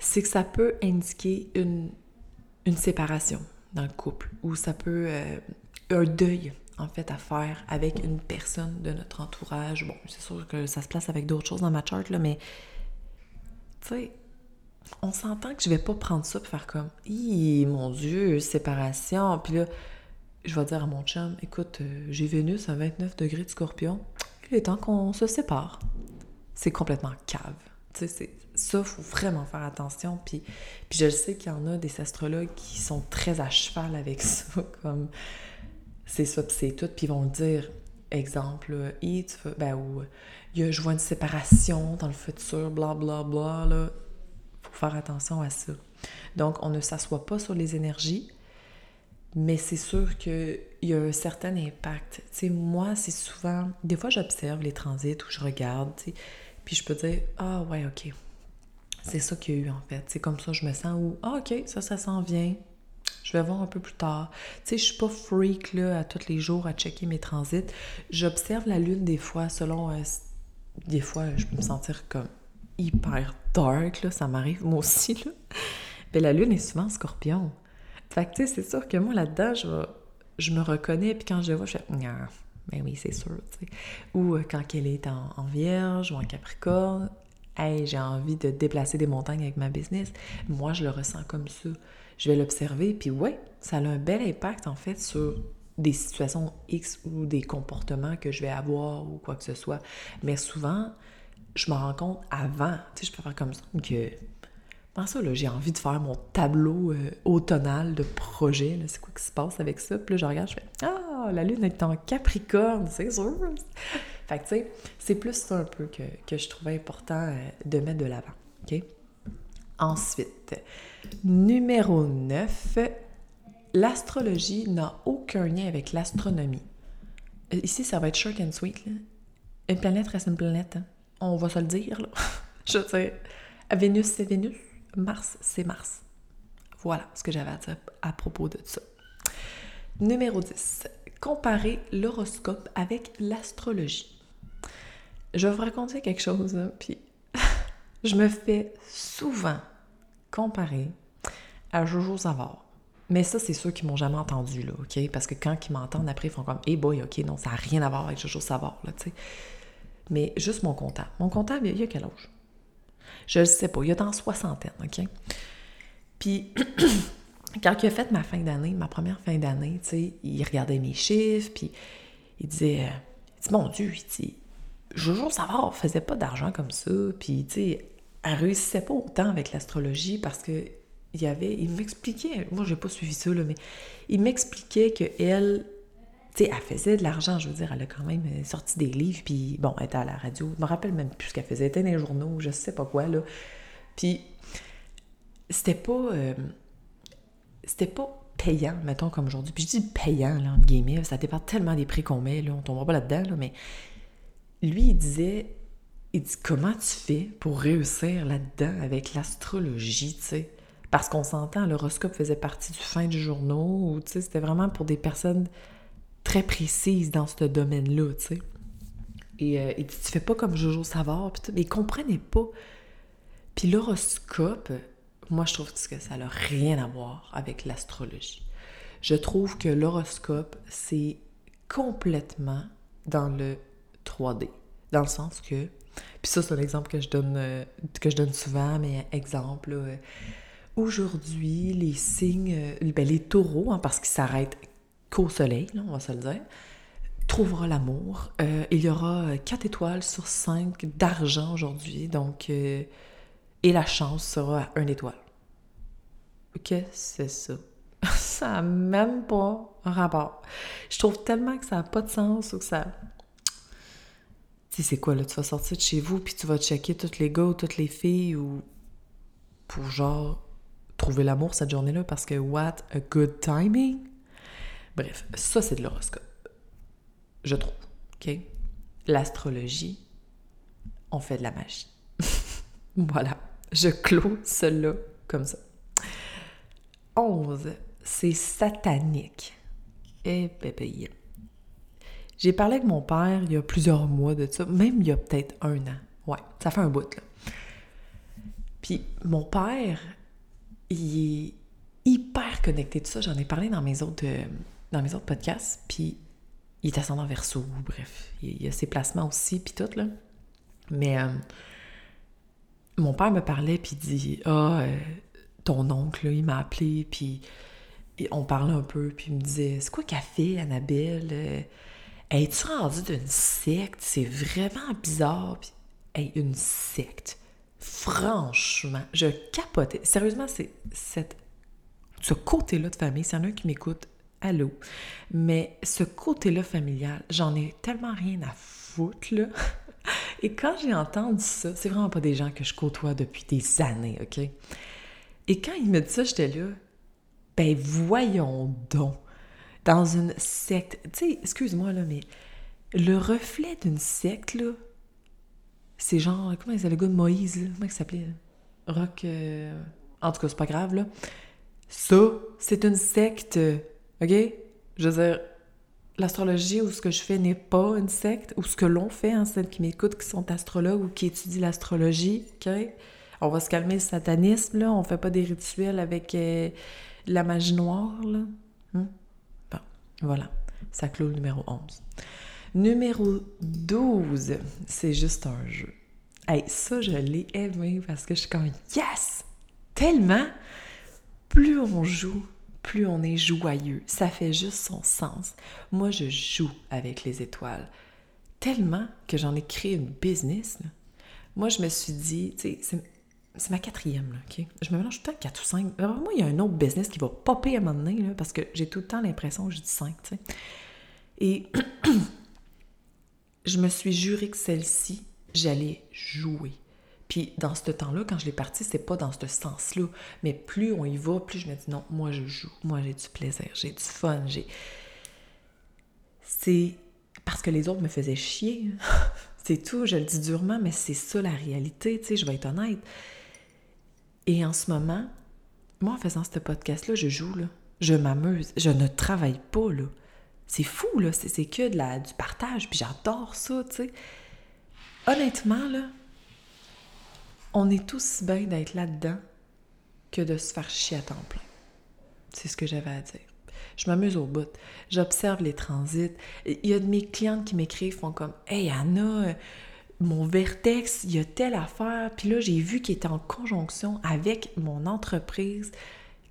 c'est que ça peut indiquer une, une, séparation dans le couple ou ça peut euh, un deuil en fait à faire avec une personne de notre entourage. Bon, c'est sûr que ça se place avec d'autres choses dans ma charte là, mais tu sais, on s'entend que je vais pas prendre ça pour faire comme, Hi, mon Dieu, séparation. Puis là, je vais dire à mon chum, écoute, euh, j'ai Vénus à 29 degrés de scorpion. Il est temps qu'on se sépare. C'est complètement cave. Tu sais, ça, faut vraiment faire attention. Puis, je sais qu'il y en a des astrologues qui sont très à cheval avec ça, comme c'est ça, puis c'est tout. Puis ils vont dire, exemple, tu ben, ou je vois une séparation dans le futur, bla bla bla, là. faut faire attention à ça. Donc, on ne s'assoit pas sur les énergies, mais c'est sûr qu'il y a un certain impact. Tu moi, c'est souvent... Des fois, j'observe les transits ou je regarde, puis je peux dire « Ah ouais, OK, c'est ça qu'il y a eu en fait. C'est comme ça je me sens où, ah ok, ça, ça s'en vient. Je vais voir un peu plus tard. Tu sais, je suis pas freak là, à tous les jours à checker mes transits. J'observe la lune des fois selon. Euh, des fois, je peux me sentir comme hyper dark, là, ça m'arrive moi aussi. Mais la lune est souvent scorpion. Fait que tu sais, c'est sûr que moi là-dedans, je, je me reconnais, puis quand je vois, je fais. Ben oui, c'est sûr. sais. Ou euh, quand elle est en, en, vierge ou en capricorne, Hey, j'ai envie de déplacer des montagnes avec ma business. Moi, je le ressens comme ça. Je vais l'observer, puis ouais, ça a un bel impact en fait sur des situations X ou des comportements que je vais avoir ou quoi que ce soit. Mais souvent, je me rends compte avant. Tu sais, je peux faire comme ça que. Dans ça, j'ai envie de faire mon tableau euh, de projet. C'est quoi qui se passe avec ça? Puis là, je regarde, je fais Ah, la lune est en Capricorne, c'est sûr! Fait que, tu sais, c'est plus ça un peu que, que je trouvais important euh, de mettre de l'avant. OK? Ensuite, numéro 9, l'astrologie n'a aucun lien avec l'astronomie. Euh, ici, ça va être short and sweet. Une planète reste une planète. Hein. On va se le dire. Je sais. Vénus, c'est Vénus. Mars, c'est Mars. Voilà ce que j'avais à dire à propos de ça. Numéro 10. Comparer l'horoscope avec l'astrologie. Je vais vous raconter quelque chose, puis je me fais souvent comparer à Jojo Savard. Mais ça, c'est ceux qui m'ont jamais entendu, là, OK? Parce que quand ils m'entendent après, ils font comme « Hey boy, OK, non, ça n'a rien à voir avec Jojo Savard, là, tu sais. » Mais juste mon comptable. Mon comptable, il y a quel âge? Je ne sais pas. Il a dans soixantaine, OK? Puis, quand il a fait ma fin d'année, ma première fin d'année, tu sais, il regardait mes chiffres, puis il disait, euh, il mon Dieu, il dit, Jojo Savard faisait pas d'argent comme ça, puis, tu sais, elle réussissait pas autant avec l'astrologie parce que il m'expliquait, moi j'ai pas suivi ça, mais il m'expliquait que elle, tu elle faisait de l'argent, je veux dire, elle a quand même euh, sorti des livres, puis bon, elle était à la radio, je me rappelle même plus ce qu'elle faisait, elle était dans les journaux, je sais pas quoi, là. Puis, c'était pas, euh, c'était pas payant, mettons, comme aujourd'hui. Puis je dis payant, là, entre guillemets, ça dépend tellement des prix qu'on met, là, on tombera pas là-dedans, là, mais lui, il disait, il dit, comment tu fais pour réussir là-dedans avec l'astrologie, tu sais? Parce qu'on s'entend, l'horoscope faisait partie du fin du journal, ou c'était vraiment pour des personnes très précises dans ce domaine-là, tu sais. Et euh, il dit, tu fais pas comme Jojo Savard, puis mais il comprenait pas. Puis l'horoscope, moi, je trouve que ça n'a rien à voir avec l'astrologie. Je trouve que l'horoscope, c'est complètement dans le 3D. Dans le sens que, puis ça, c'est un exemple que je donne, euh, que je donne souvent, mais exemple, euh, aujourd'hui, les signes, euh, ben, les taureaux, hein, parce qu'ils s'arrêtent qu'au soleil, on va se le dire, trouvera l'amour. il y aura 4 étoiles sur 5 d'argent aujourd'hui, donc, et la chance sera à 1 étoile. Que c'est ça? ça n'a même pas un rapport. Je trouve tellement que ça n'a pas de sens ou que ça. Tu sais, c'est quoi là? Tu vas sortir de chez vous puis tu vas checker tous les gars ou toutes les filles ou. pour genre trouver l'amour cette journée-là parce que what a good timing? Bref, ça c'est de l'horoscope. Je trouve. OK? L'astrologie, on fait de la magie. voilà. Je clôt cela comme ça. 11, c'est satanique. Eh bébé. J'ai parlé avec mon père il y a plusieurs mois de ça, même il y a peut-être un an. Ouais, ça fait un bout, là. Puis mon père, il est hyper connecté de ça. J'en ai parlé dans mes autres, euh, dans mes autres podcasts. Puis il est ascendant verso, bref. Il, a ses placements aussi, puis tout, là. Mais euh, mon père me parlait, puis dit Ah, euh, ton oncle, il m'a appelé, puis on parlait un peu, puis il me disait C'est quoi qu'a fait Annabelle? Euh, Es-tu rendue d'une secte? C'est vraiment bizarre. Puis, hey, une secte. Franchement, je capotais. Sérieusement, c'est cette, ce côté-là de famille, s'il y en a un qui m'écoute, allô. Mais ce côté-là familial, j'en ai tellement rien à foutre, là. Et quand j'ai entendu ça, c'est vraiment pas des gens que je côtoie depuis des années, OK? Et quand il me dit ça, j'étais là, ben voyons donc, dans une secte, tu sais, excuse-moi là, mais le reflet d'une secte, là, c'est genre, comment il s'appelle le gars de Moïse, comment il s'appelait? Rock, euh, en tout cas, c'est pas grave. Ça, c'est une secte, OK? Je veux dire, l'astrologie ou ce que je fais n'est pas une secte, ou ce que l'on fait, hein, celles qui m'écoutent, qui sont astrologues ou qui étudient l'astrologie, OK? on va se calmer le satanisme, là. On fait pas des rituels avec euh, la magie noire, là. Hmm? Bon, voilà. Ça clôt le numéro 11. Numéro 12, c'est juste un jeu. Hey, ça, je l'ai aimé parce que je suis comme yes! Tellement! Plus on joue, plus on est joyeux. Ça fait juste son sens. Moi, je joue avec les étoiles. Tellement que j'en ai créé une business. Moi, je me suis dit, tu c'est ma quatrième, là, OK? Je me mélange tout le temps 4 ou 5. moi, il y a un autre business qui va popper à un moment donné, là, parce que j'ai tout le temps l'impression que je dis 5, tu sais. Et je me suis juré que celle-ci, j'allais jouer. Puis dans ce temps-là, quand je l'ai partie, c'est pas dans ce sens-là. Mais plus on y va, plus je me dis non, moi je joue. Moi j'ai du plaisir, j'ai du fun, j'ai. C'est parce que les autres me faisaient chier. c'est tout, je le dis durement, mais c'est ça la réalité, tu sais, je vais être honnête Et en ce moment, moi, en faisant ce podcast-là, je joue. Je m'amuse. Je ne travaille pas, là. C'est fou, là. C'est que du partage, puis j'adore ça, tu sais. Honnêtement, là, on est tous bien d'être là-dedans que de se faire chier à temps plein. C'est ce que j'avais à dire. Je m'amuse au bout. J'observe les transits. Il y a de mes clientes qui m'écrivent, font comme Hey Anna, mon vertex, il y a telle affaire. Puis là, j'ai vu qu'il était en conjonction avec mon entreprise.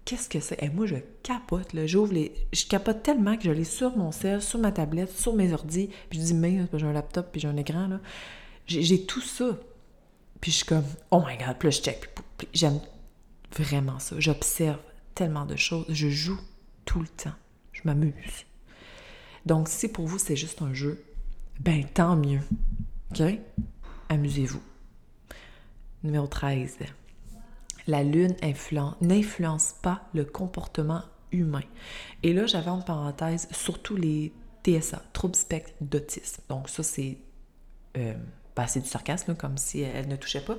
Qu'est-ce que c'est? Et moi, je capote, là. J'ouvre les. Je capote tellement que je l'ai sur mon cell, sur ma tablette, sur mes ordi. Puis je dis, mais j'ai un laptop, puis j'ai un écran, là. J'ai tout ça. Puis je suis comme, oh my god, là, je check. J'aime vraiment ça. J'observe tellement de choses. Je joue tout le temps. Je m'amuse. Donc, si pour vous, c'est juste un jeu, ben tant mieux. OK? Amusez-vous. Numéro 13. La lune n'influence pas le comportement humain. Et là, j'avais en parenthèse surtout les TSA, troubles spectre d'autisme. Donc ça, c'est euh, ben, du sarcasme, comme si elle ne touchait pas.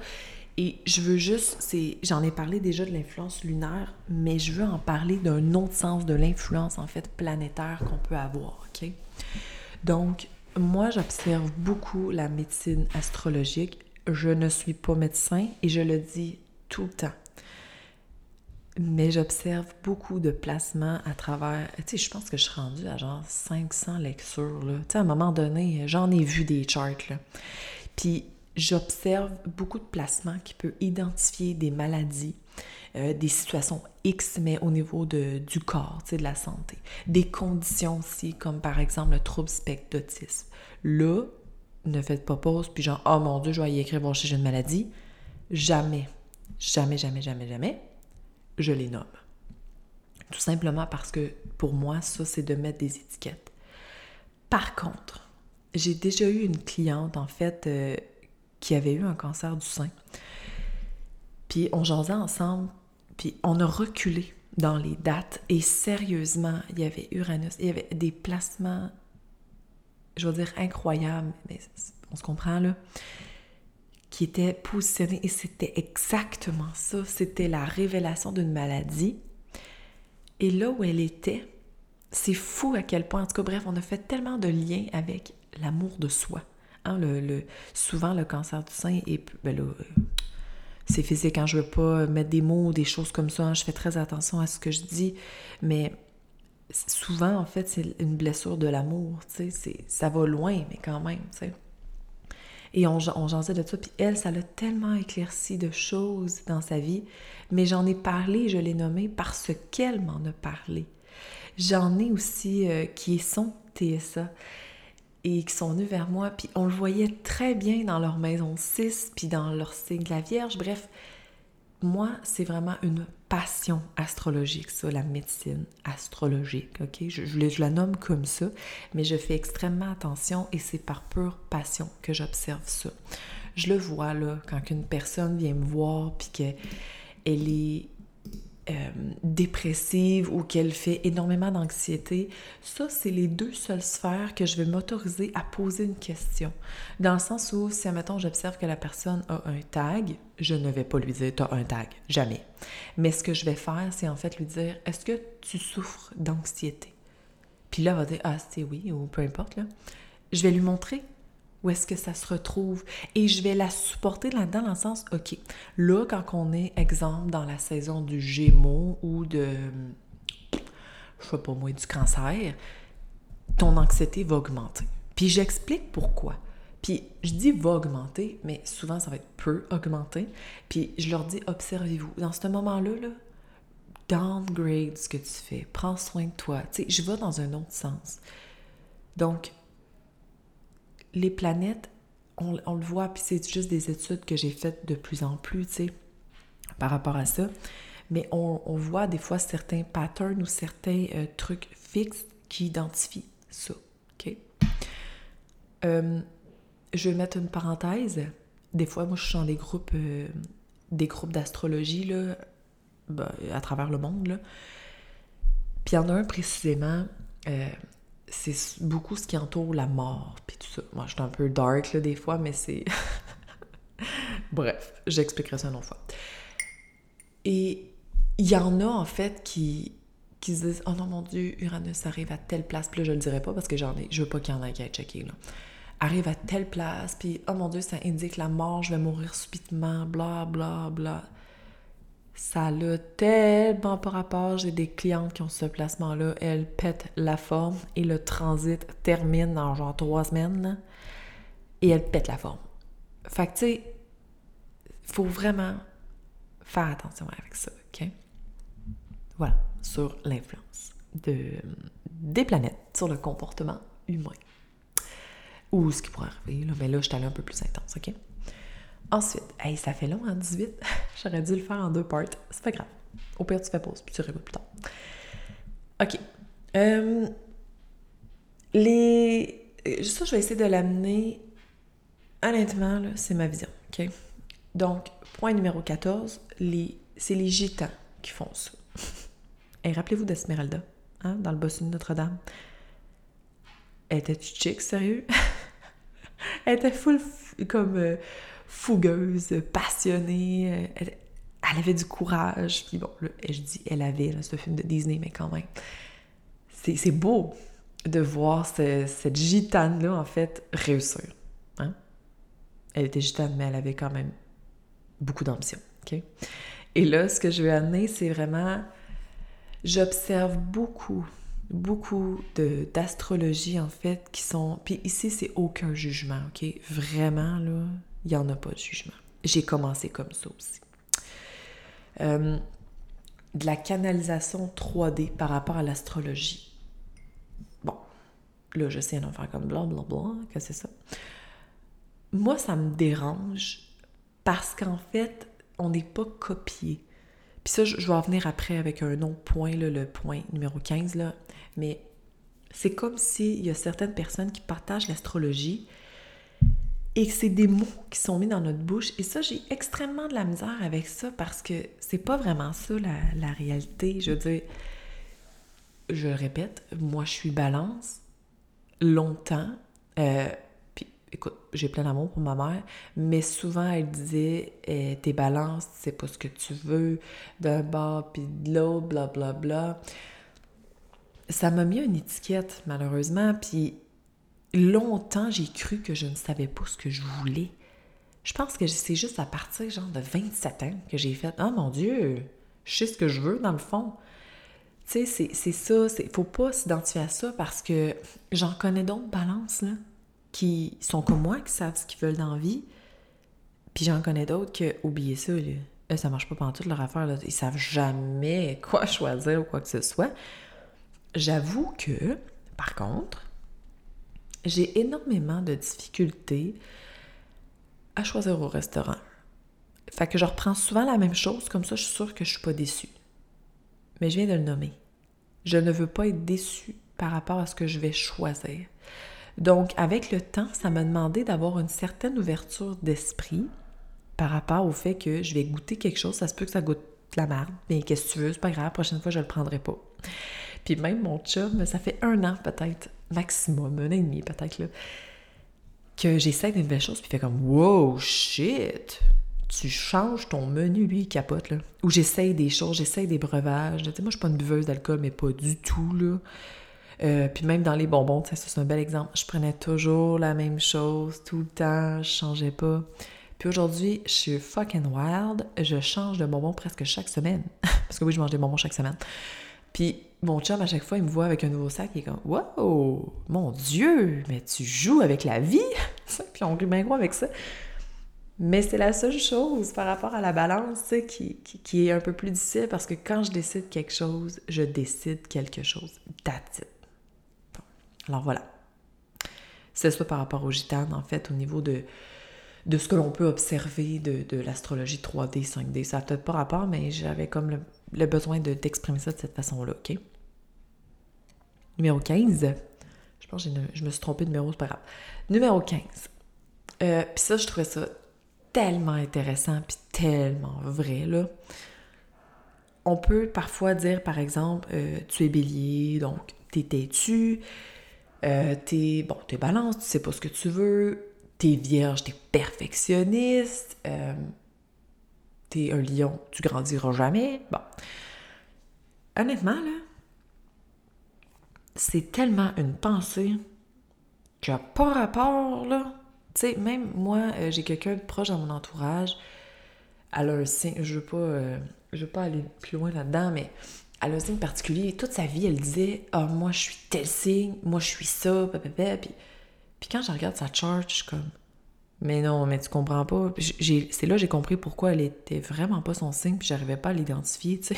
Et je veux juste, j'en ai parlé déjà de l'influence lunaire, mais je veux en parler d'un autre sens de l'influence en fait planétaire qu'on peut avoir? Donc, moi, j'observe beaucoup la médecine astrologique. Je ne suis pas médecin et je le dis tout le temps. Mais j'observe beaucoup de placements à travers. Tu sais, je pense que je suis rendue à genre 500 lectures. Là. Tu sais, à un moment donné, j'en ai vu des charts. Là. Puis j'observe beaucoup de placements qui peuvent identifier des maladies, euh, des situations X, mais au niveau de, du corps, de la santé. Des conditions aussi, comme par exemple le trouble spectre. Là, ne faites pas pause, puis genre, oh mon Dieu, je vais y écrire, bon, j'ai une maladie. Jamais, jamais, jamais, jamais, jamais, je les nomme. Tout simplement parce que pour moi, ça, c'est de mettre des étiquettes. Par contre, j'ai déjà eu une cliente, en fait, euh, qui avait eu un cancer du sein. Puis on jasait ensemble, puis on a reculé dans les dates et sérieusement, il y avait Uranus, il y avait des placements, je veux dire, incroyables, mais on se comprend là, qui étaient positionnés et c'était exactement ça, c'était la révélation d'une maladie. Et là où elle était, c'est fou à quel point, en tout cas, bref, on a fait tellement de liens avec l'amour de soi. Hein, le, souvent, le cancer du sein, est, ben là, c'est physique. Quand hein, je veux pas mettre des mots ou des choses comme ça, hein, je fais très attention à ce que je dis. Mais souvent, en fait, c'est une blessure de l'amour. Ça va loin, mais quand même. sais. Et on, on jasait de ça. Puis elle, ça l'a tellement éclairci de choses dans sa vie. Mais j'en ai parlé, je l'ai nommé parce qu'elle m'en a parlé. J'en ai aussi euh, qui sont TSA et qui sont venus vers moi, puis on le voyait très bien dans leur maison 6, puis dans leur signe de la Vierge. Bref, moi, c'est vraiment une passion astrologique, ça, la médecine astrologique, ok? Je, je, la nomme comme ça, mais je fais extrêmement attention et c'est par pure passion que j'observe ça. Je le vois, là, quand une personne vient me voir, puis qu'elle est euh, dépressive ou qu'elle fait énormément d'anxiété, ça, c'est les deux seules sphères que je vais m'autoriser à poser une question. Dans le sens où, si, admettons, j'observe que la personne a un tag, je ne vais pas lui dire « tu as un tag », jamais. Mais ce que je vais faire, c'est en fait lui dire « est-ce que tu souffres d'anxiété? » Puis là, elle va dire « ah, c'est oui » ou peu importe, là. Je vais lui montrer où est-ce que ça se retrouve? Et je vais la supporter là-dedans dans le sens, OK, là, quand on est, exemple, dans la saison du Gémeaux ou de, je sais pas moi, du cancer, ton anxiété va augmenter. Puis j'explique pourquoi. Puis je dis va augmenter, mais souvent ça va être peu augmenter. Puis je leur dis observez-vous. Dans ce moment-là, là, downgrade ce que tu fais. Prends soin de toi. Tu sais, je vais dans un autre sens. Donc, les planètes, on, le voit, puis c'est juste des études que j'ai faites de plus en plus, tu sais, par rapport à ça. Mais on, voit des fois certains patterns ou certains euh, trucs fixes qui identifient ça. OK? Euh, je vais mettre une parenthèse. Des fois, moi, je suis dans des groupes, euh, des groupes d'astrologie, là, ben, à travers le monde, là. Puis il y en a un précisément, c'est beaucoup ce qui entoure la mort, puis tout ça. Moi, je suis un peu dark, là, des fois, mais c'est... Bref, j'expliquerai ça une autre fois. Et il y en a, en fait, qui, qui se disent « Oh non, mon Dieu, Uranus arrive à telle place. » Puis là, je le dirai pas parce que j'en ai... Je veux pas qu'il y en ait qui aient checké, là. Arrive à telle place, puis « Oh mon Dieu, ça indique la mort, je vais mourir subitement, bla, bla, bla. » Ça l'a tellement pas rapport. J'ai des clientes qui ont ce placement-là. Elles pètent la forme et le transit termine dans genre trois semaines. et elles pètent la forme. Fait que, tu sais, faut vraiment faire attention avec ça, OK? Voilà, sur l'influence de, des planètes sur le comportement humain. Ou ce qui pourrait arriver, là. Mais là, je suis allée un peu plus intense, OK? Ensuite, hey, ça fait long, en hein, 18. J'aurais dû le faire en deux parts. C'est pas grave. Au pire, tu fais pause, puis tu réécoutes plus tard. OK. Euh, les... Ça, je vais essayer de l'amener. Honnêtement, c'est ma vision. OK? Donc, point numéro 14, les... c'est les gitans qui font ça. Et rappelez-vous d'Esmeralda, hein, dans le bossu de Notre-Dame. Était-tu chic, sérieux? Elle était full comme euh, fougueuse, passionnée. Euh, elle, avait du courage. Puis bon, je dis elle avait, c'est un film de Disney, mais quand même. C'est beau de voir cette gitane-là, en fait, réussir. Hein? Elle était gitane, mais elle avait quand même beaucoup d'ambition. Et là, ce que je veux amener, c'est vraiment. J'observe beaucoup, beaucoup d'astrologie, en fait, qui sont. Puis ici, c'est aucun jugement, OK? Vraiment, là, il n'y en a pas de jugement. J'ai commencé comme ça aussi. Euh, de la canalisation 3D par rapport à l'astrologie. Bon, là, je sais un faire comme bla bla bla, que c'est ça. Moi, ça me dérange parce qu'en fait, on n'est pas copié. Puis ça, je, vais en venir après avec un autre point, le point numéro 15, là. mais c'est comme s'il y a certaines personnes qui partagent l'astrologie, et que c'est des mots qui sont mis dans notre bouche. Et ça, j'ai extrêmement de la misère avec ça parce que c'est pas vraiment ça la, réalité. Je veux dire, je le répète, moi je suis balance longtemps. Euh, puis écoute, j'ai plein d'amour pour ma mère, mais souvent elle disait eh, T'es balance, c'est pas ce que tu veux, d'un bord puis de l'autre, bla bla bla. Ça m'a mis une étiquette, malheureusement, puis longtemps, j'ai cru que je ne savais pas ce que je voulais. Je pense que c'est juste à partir genre de 27 ans que j'ai fait Ah mon Dieu, je sais ce que je veux dans le fond. Tu sais, c'est ça. Il faut pas s'identifier à ça parce que j'en connais d'autres balances là, qui sont comme moi, qui savent ce qu'ils veulent dans la vie. Puis j'en connais d'autres que, oubliez ça, là, ça marche pas pendant toute leur affaire. Là. Ils savent jamais quoi choisir ou quoi que ce soit. J'avoue que, par contre, j'ai énormément de difficultés à choisir au restaurant. Fait que je reprends souvent la même chose, comme ça je suis sûre que je suis pas déçue. Mais je viens de le nommer. Je ne veux pas être déçue par rapport à ce que je vais choisir. Donc, avec le temps, ça m'a demandé d'avoir une certaine ouverture d'esprit par rapport au fait que je vais goûter quelque chose. Ça se peut que ça goûte la merde, mais qu'est-ce que tu veux, c'est pas grave, la prochaine fois, je le prendrai pas. Puis même mon chum, ça fait un an peut-être maximum, un an et demi peut-être, là, que j'essaie des nouvelles choses, puis fait comme Wow, shit! Tu changes ton menu, lui, il capote, là. Ou j'essaye des choses, j'essaye des breuvages. Tu sais, moi, je suis pas une buveuse d'alcool, mais pas du tout, là. Euh, puis même dans les bonbons, ça c'est un bel exemple. Je prenais toujours la même chose tout le temps, je changeais pas. Puis aujourd'hui, je suis fucking wild. Je change de bonbons presque chaque semaine. Parce que oui, je mange des bonbons chaque semaine. Puis mon chum, à chaque fois, il me voit avec un nouveau sac, il est comme Wow, mon Dieu, mais tu joues avec la vie! Puis on rit bien gros avec ça. Mais c'est la seule chose par rapport à la balance qui, est un peu plus difficile parce que quand je décide quelque chose, je décide quelque chose. That's Alors voilà. C'est ça par rapport aux gitanes, en fait, au niveau de, ce que l'on peut observer de, l'astrologie 3D, 5D. Ça n'a peut-être pas rapport, mais j'avais comme le, le besoin d'exprimer ça de cette façon-là, OK? Numéro 15. Je pense que je me suis trompée de numéro, c'est pas grave. Numéro 15. Euh, puis ça, je trouvais ça tellement intéressant puis tellement vrai, là. On peut parfois dire, par exemple, euh, tu es bélier, donc t'es têtu, euh, t'es, bon, t'es balance, tu sais pas ce que tu veux, t'es vierge, t'es perfectionniste, t'es un lion, tu grandiras jamais. Bon. Honnêtement, là, c'est tellement une pensée qui a pas rapport, là. Tu sais, même moi, euh, j'ai quelqu'un de proche dans mon entourage, elle a un signe, je veux pas, euh, veux pas aller plus loin là-dedans, mais elle a un signe particulier. Toute sa vie, elle disait « Ah, moi, je suis tel signe, moi, je suis ça, papa, puis, puis quand je regarde sa chart, je suis comme « Mais non, mais tu comprends pas. » C'est là j'ai compris pourquoi elle était vraiment pas son signe, puis j'arrivais pas à l'identifier, tu sais.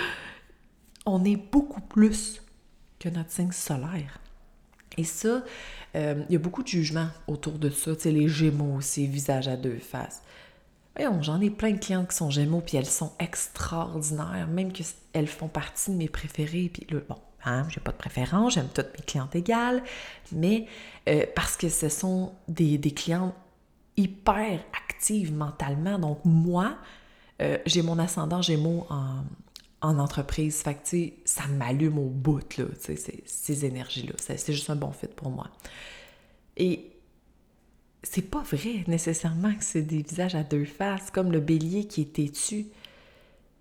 On est beaucoup plus que notre signe solaire. Et ça, euh, il y a beaucoup de jugements autour de ça. Tu sais, les Gémeaux aussi, visage à deux faces. J'en ai plein de clientes qui sont Gémeaux, puis elles sont extraordinaires, même qu'elles font partie de mes préférées. Puis là, bon, hein, j'ai pas de préférence, j'aime toutes mes clientes égales, mais euh, parce que ce sont des, des clientes hyper actives mentalement. Donc, moi, euh, j'ai mon ascendant Gémeaux en, en entreprise. Fait ça m'allume au bout, là, ces, énergies-là. C'est juste un bon fit pour moi. Et c'est pas vrai nécessairement que c'est des visages à deux faces, comme le bélier qui est têtu.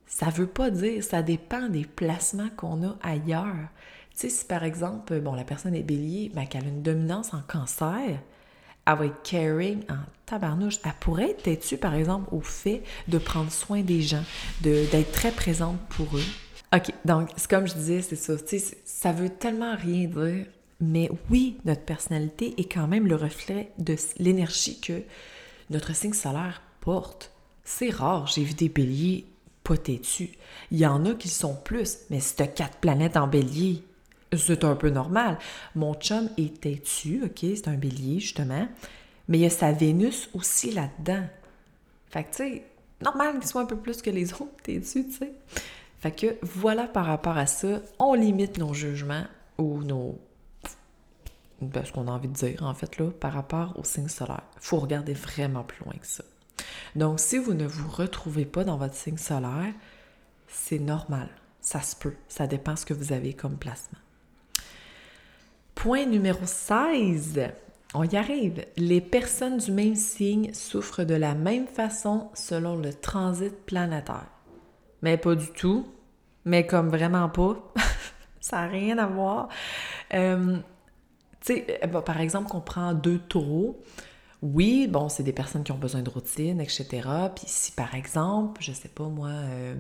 Ça veut pas dire, ça dépend des placements qu'on a ailleurs. Tu si par exemple, bon, la personne est bélier, mais qu'elle a une dominance en cancer, elle va caring en tabarnouche. Elle pourrait être têtue, par exemple, au fait de prendre soin des gens, d'être très présente pour eux. OK, donc, c'est comme je disais, c'est ça. Ça veut tellement rien dire, mais oui, notre personnalité est quand même le reflet de l'énergie que notre signe solaire porte. C'est rare, j'ai vu des béliers pas têtus. Il y en a qui sont plus, mais si tu quatre planètes en bélier, c'est un peu normal. Mon chum est têtu, OK, c'est un bélier, justement, mais il y a sa Vénus aussi là-dedans. Fait que, tu sais, normal qu'il soit un peu plus que les autres têtus, tu sais. Fait que voilà par rapport à ça, on limite nos jugements ou nos. Ben, ce qu'on a envie de dire, en fait, là, par rapport au signe solaire. Faut regarder vraiment plus loin que ça. Donc, si vous ne vous retrouvez pas dans votre signe solaire, c'est normal. Ça se peut. Ça dépend ce que vous avez comme placement. Point numéro 16. On y arrive. Les personnes du même signe souffrent de la même façon selon le transit planétaire. Mais pas du tout. Mais comme vraiment pas. ça n'a rien à voir. Euh, euh, par exemple, qu'on prend deux taureaux. Oui, bon, c'est des personnes qui ont besoin de routine, etc. Puis si, par exemple, je sais pas moi, euh,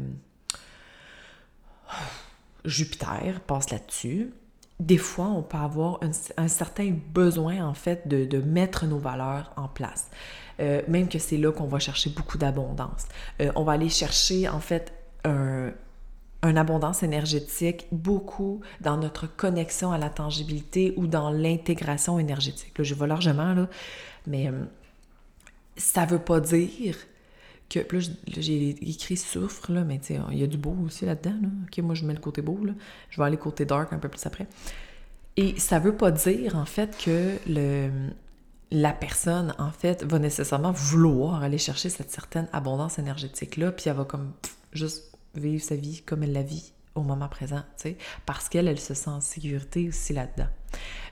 Jupiter passe là-dessus, des fois, on peut avoir un, certain besoin, en fait, de, mettre nos valeurs en place. Euh, même que c'est là qu'on va chercher beaucoup d'abondance. Euh, on va aller chercher, en fait, un, une abondance énergétique beaucoup dans notre connexion à la tangibilité ou dans l'intégration énergétique. Là, je vais largement, là, mais euh, ça veut pas dire que... Là, j'ai écrit souffre, là, mais il y a du beau aussi là-dedans. OK, moi, je mets le côté beau, là. Je vais aller côté dark un peu plus après. Et ça veut pas dire, en fait, que le, la personne, en fait, va nécessairement vouloir aller chercher cette certaine abondance énergétique-là, puis elle va comme juste vivre sa vie comme elle la vit au moment présent, tu sais, parce qu'elle, elle se sent en sécurité aussi là-dedans.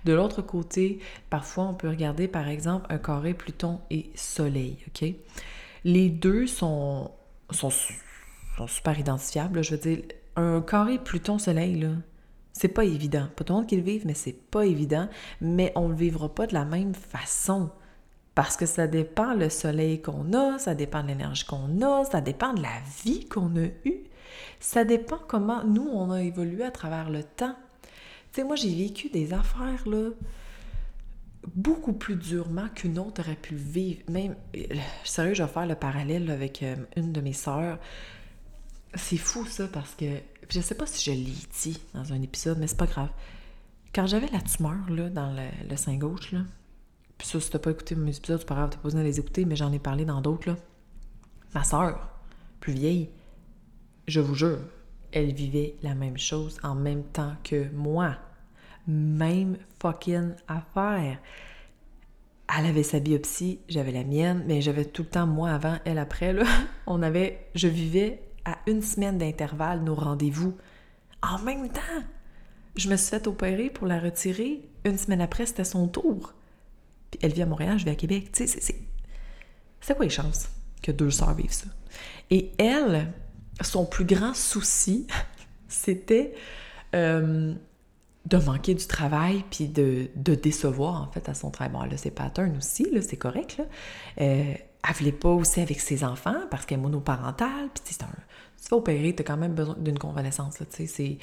De l'autre côté, parfois, on peut regarder, par exemple, un carré Pluton et Soleil, OK? Les deux sont, sont, super identifiables. Je veux dire, un carré Pluton-Soleil, là, c'est pas évident. Pas tout le monde qui le vive, mais c'est pas évident. Mais on le vivra pas de la même façon. Parce que ça dépend le soleil qu'on a, ça dépend de l'énergie qu'on a, ça dépend de la vie qu'on a eue. Ça dépend comment nous, on a évolué à travers le temps. Tu sais, moi, j'ai vécu des affaires, là, beaucoup plus durement qu'une autre aurait pu vivre. Même, euh, sérieux, je vais faire le parallèle avec euh, une de mes sœurs. C'est fou ça parce que je sais pas si je l'ai dit dans un épisode, mais c'est pas grave. Quand j'avais la tumeur là, dans le, sein gauche, là, puis ça, si t'as pas écouté mes épisodes, c'est pas grave, t'as pas besoin de les écouter, mais j'en ai parlé dans d'autres. Ma sœur, plus vieille, je vous jure, elle vivait la même chose en même temps que moi même fucking affaire. Elle avait sa biopsie, j'avais la mienne, mais j'avais tout le temps moi avant, elle après. Là. On avait, je vivais à une semaine d'intervalle nos rendez-vous. En même temps, je me suis fait opérer pour la retirer. Une semaine après, c'était son tour. Puis elle vit à Montréal, je vais à Québec. Tu sais, c'est, quoi les chances? que deux sœurs vivent ça? Et elle, son plus grand souci, c'était euh, de manquer du travail puis de, décevoir, en fait, à son travail. Bon, elle a ses patterns aussi, là, c'est correct, là. Euh, elle voulait pas aussi avec ses enfants parce qu'elle est monoparentale, puis c'est un... Tu vas opérer, tu as quand même besoin d'une convalescence, il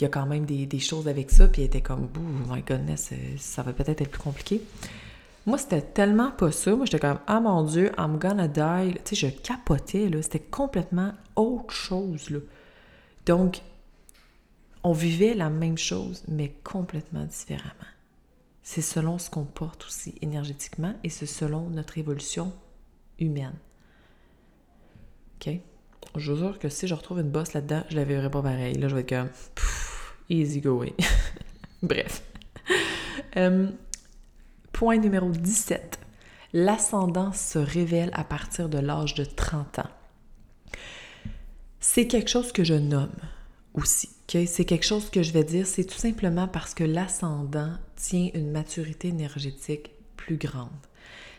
y a quand même des, choses avec ça, puis elle était comme, oh my goodness, ça va peut-être être plus compliqué. Moi, c'était tellement pas ça. Moi, j'étais comme, ah mon Dieu, I'm gonna die. Tu sais, je capotais, là. C'était complètement autre chose, là. Donc, on vivait la même chose, mais complètement différemment. C'est selon ce qu'on porte aussi énergétiquement et c'est selon notre évolution humaine. OK? Je vous jure que si je retrouve une bosse là-dedans, je la verrai pas pareil. Là, je vais être comme, easy going. Bref. Euh, Point numéro 17. L'ascendant se révèle à partir de l'âge de 30 ans. C'est quelque chose que je nomme aussi. C'est quelque chose que je vais dire, c'est tout simplement parce que l'ascendant tient une maturité énergétique plus grande.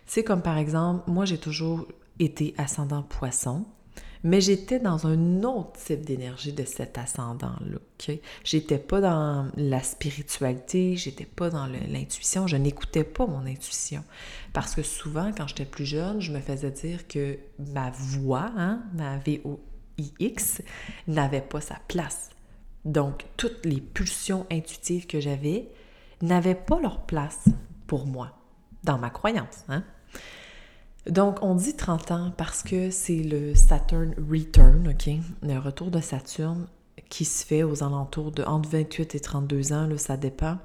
C'est comme par exemple, moi j'ai toujours été ascendant poisson mais j'étais dans un autre type d'énergie de cet ascendant-là. OK? J'étais pas dans la spiritualité, j'étais pas dans l'intuition, je n'écoutais pas mon intuition. Parce que souvent, quand j'étais plus jeune, je me faisais dire que ma voix, hein, ma V-O-I-X, n'avait pas sa place. Donc, toutes les pulsions intuitives que j'avais n'avaient pas leur place pour moi, dans ma croyance. Hein? Donc, on dit 30 ans parce que c'est le Saturn Return? Le retour de Saturne qui se fait aux alentours de entre 28 et 32 ans, ça dépend.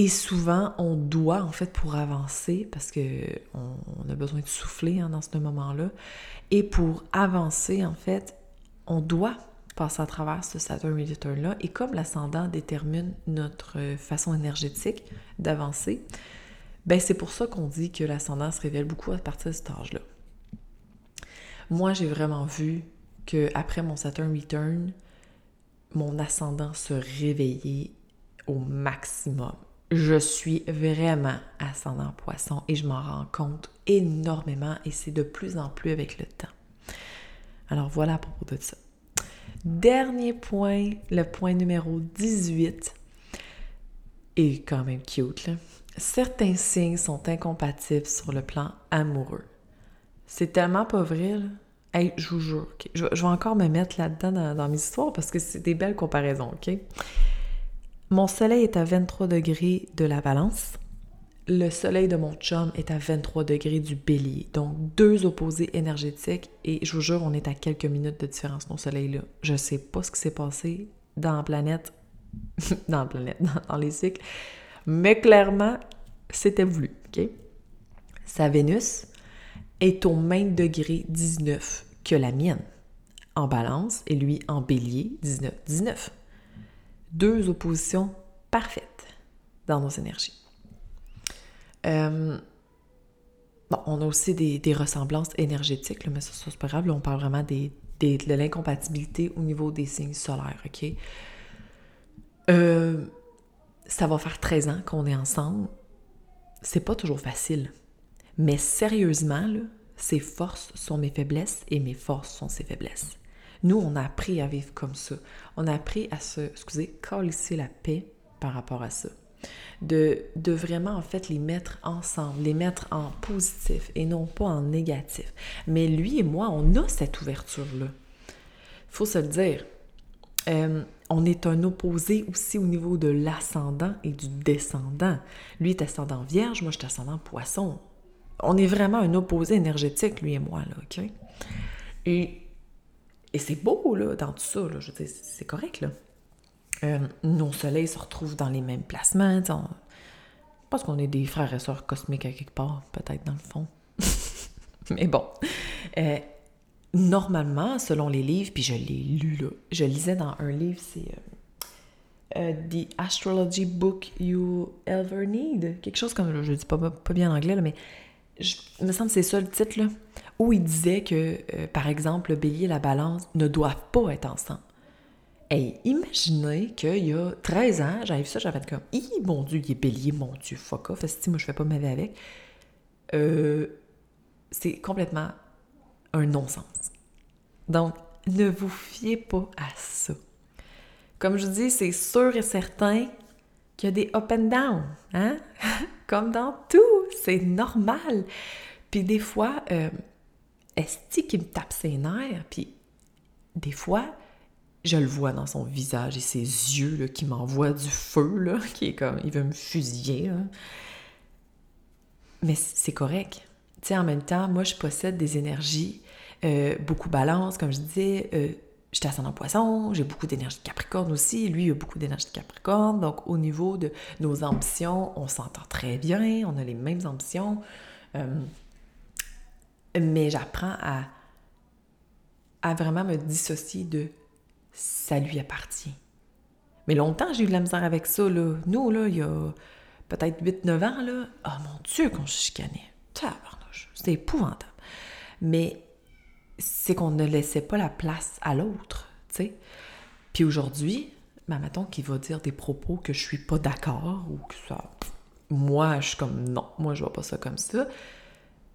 Et souvent, on doit, en fait, pour avancer, parce que on, a besoin de souffler hein, dans ce moment-là, et pour avancer, en fait, on doit passer à travers ce Saturn Return-là. Et comme l'ascendant détermine notre façon énergétique d'avancer, ben c'est pour ça qu'on dit que l'ascendant se révèle beaucoup à partir de cet âge-là. Moi, j'ai vraiment vu que après mon Saturn Return, mon ascendant se réveillait au maximum. Je suis vraiment ascendant poisson et je m'en rends compte énormément et c'est de plus en plus avec le temps. Alors voilà à propos de ça. Dernier point, le point numéro 18, est quand même cute, là certains signes sont incompatibles sur le plan amoureux. C'est tellement pas vrai, là. Hey, je vous jure, je, vais encore me mettre là-dedans dans, mes histoires parce que c'est des belles comparaisons? Mon soleil est à 23 degrés de la balance. Le soleil de mon chum est à 23 degrés du bélier. Donc, deux opposés énergétiques. Et je vous jure, on est à quelques minutes de différence, nos soleils-là. Je sais pas ce qui s'est passé dans la planète, dans la planète, dans les cycles. Mais clairement, c'était voulu? Sa Vénus est au même degré 19 que la mienne, en balance, et lui en bélier, 19, 19. Deux oppositions parfaites dans nos énergies. Euh, bon, on a aussi des, ressemblances énergétiques, mais ça, c'est pas grave. on parle vraiment de l'incompatibilité au niveau des signes solaires, OK? Euh, ça va faire 13 ans qu'on est ensemble. C'est pas toujours facile. Mais sérieusement, là, ses forces sont mes faiblesses et mes forces sont ses faiblesses. Nous, on a appris à vivre comme ça. On a appris à se, excusez, calisser la paix par rapport à ça. De, de vraiment, en fait, les mettre ensemble, les mettre en positif et non pas en négatif. Mais lui et moi, on a cette ouverture-là. Faut se le dire. Euh, on est un opposé aussi au niveau de l'ascendant et du descendant. Lui est ascendant vierge, moi je suis ascendant poisson. On est vraiment un opposé énergétique, lui et moi, là, OK? Et, et c'est beau, là, dans tout ça, là, je veux dire, c'est correct, là. Euh, nos soleils se retrouvent dans les mêmes placements, on... pense qu'on est des frères et sœurs cosmiques à quelque part, peut-être dans le fond. Mais bon. Euh, normalement, selon les livres, puis je l'ai lu là, je lisais dans un livre, c'est euh, The Astrology Book You Ever Need, quelque chose comme, je dis pas, pas bien en anglais, là, mais je, il me semble que c'est ça le titre, là, où il disait que, euh, par exemple, le bélier et la balance ne doivent pas être ensemble. Et imaginez qu'il y a 13 ans, j'arrive ça, j'avais comme, Hi, mon Dieu, il est bélier, mon Dieu, fuck off, moi je fais pas ma vie avec. c'est complètement un non-sens. Donc, ne vous fiez pas à ça. Comme je dis, c'est sûr et certain qu'il y a des up and down, hein? Comme dans tout, c'est normal. Puis des fois, euh, est-ce qui me tape ses nerfs? Puis des fois, je le vois dans son visage et ses yeux là, qui m'envoient du feu, là, qui est comme, il veut me fusiller. Mais c'est correct. Tu sais, en même temps, moi, je possède des énergies, euh, beaucoup balance, comme je disais. Euh, J'étais ascendant poisson, j'ai beaucoup d'énergie de Capricorne aussi. Lui, il a beaucoup d'énergie de Capricorne. Donc, au niveau de nos ambitions, on s'entend très bien, on a les mêmes ambitions. Euh, mais j'apprends à, à vraiment me dissocier de ça lui appartient. Mais longtemps, j'ai eu de la misère avec ça. Là. Nous, là, il y a peut-être 8-9 ans, là, oh mon Dieu, qu'on se chicanait. C'était épouvantable. Mais c'est qu'on ne laissait pas la place à l'autre. Puis aujourd'hui, ma mettons qu'il va dire des propos que je suis pas d'accord ou que ça... Moi, je suis comme, non, moi, je vois pas ça comme ça.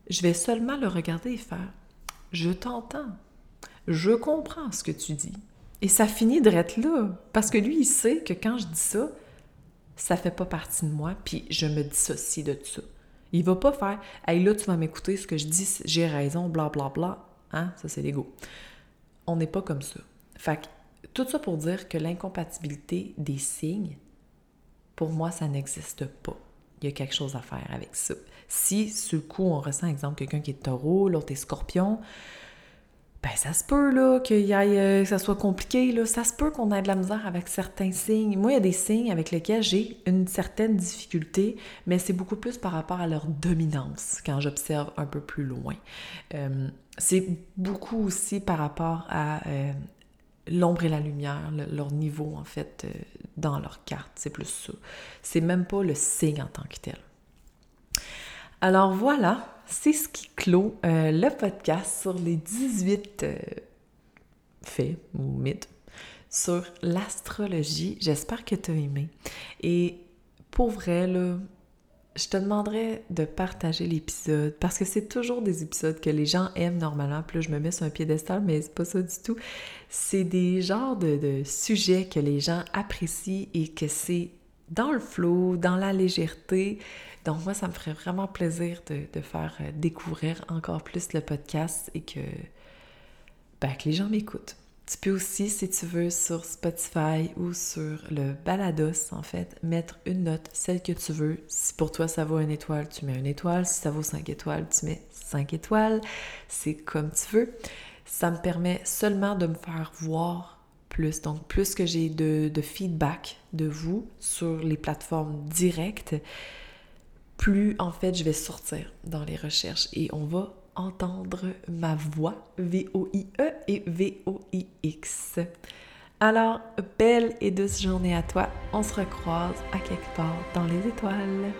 Je vais seulement le regarder et faire, je t'entends. Je comprends ce que tu dis. Et ça finit d'être là. Parce que lui, il sait que quand je dis ça, ça fait pas partie de moi, puis je me dissocie de ça. Il va pas faire Hey là, tu vas m'écouter ce que je dis, j'ai raison, bla bla bla. Hein? Ça, c'est l'ego. On n'est pas comme ça. Fait que, tout ça pour dire que l'incompatibilité des signes, pour moi, ça n'existe pas. Il y a quelque chose à faire avec ça. Si, sur le coup, on ressent, exemple, quelqu'un qui est taureau, l'autre est scorpion, ben ça se peut là qu'il y aille, euh, que ça soit compliqué là, ça se peut qu'on ait de la misère avec certains signes. Moi, il y a des signes avec lesquels j'ai une certaine difficulté, mais c'est beaucoup plus par rapport à leur dominance quand j'observe un peu plus loin. Euh, c'est beaucoup aussi par rapport à euh, l'ombre et la lumière, leur niveau en fait dans leur carte, c'est plus ça. C'est même pas le signe en tant que tel. Alors voilà, c'est ce qui clôt euh, le podcast sur les 18 euh, faits ou mythes sur l'astrologie. J'espère que tu as aimé. Et pour vrai, là, je te demanderais de partager l'épisode parce que c'est toujours des épisodes que les gens aiment normalement. Puis là, je me mets sur un piédestal, mais c'est pas ça du tout. C'est des genres de, de, sujets que les gens apprécient et que c'est dans le flow, dans la légèreté. Donc moi, ça me ferait vraiment plaisir de, faire euh, découvrir encore plus le podcast et que, ben, que les gens m'écoutent. Tu peux aussi, si tu veux, sur Spotify ou sur le Balados, en fait, mettre une note, celle que tu veux. Si pour toi ça vaut une étoile, tu mets une étoile. Si ça vaut cinq étoiles, tu mets cinq étoiles. C'est comme tu veux. Ça me permet seulement de me faire voir plus. Donc, plus que j'ai de, de feedback de vous sur les plateformes directes, plus en fait je vais sortir dans les recherches et on va entendre ma voix, V-O-I-E et V-O-I-X. Alors, belle et douce journée à toi. On se recroise à quelque part dans les étoiles.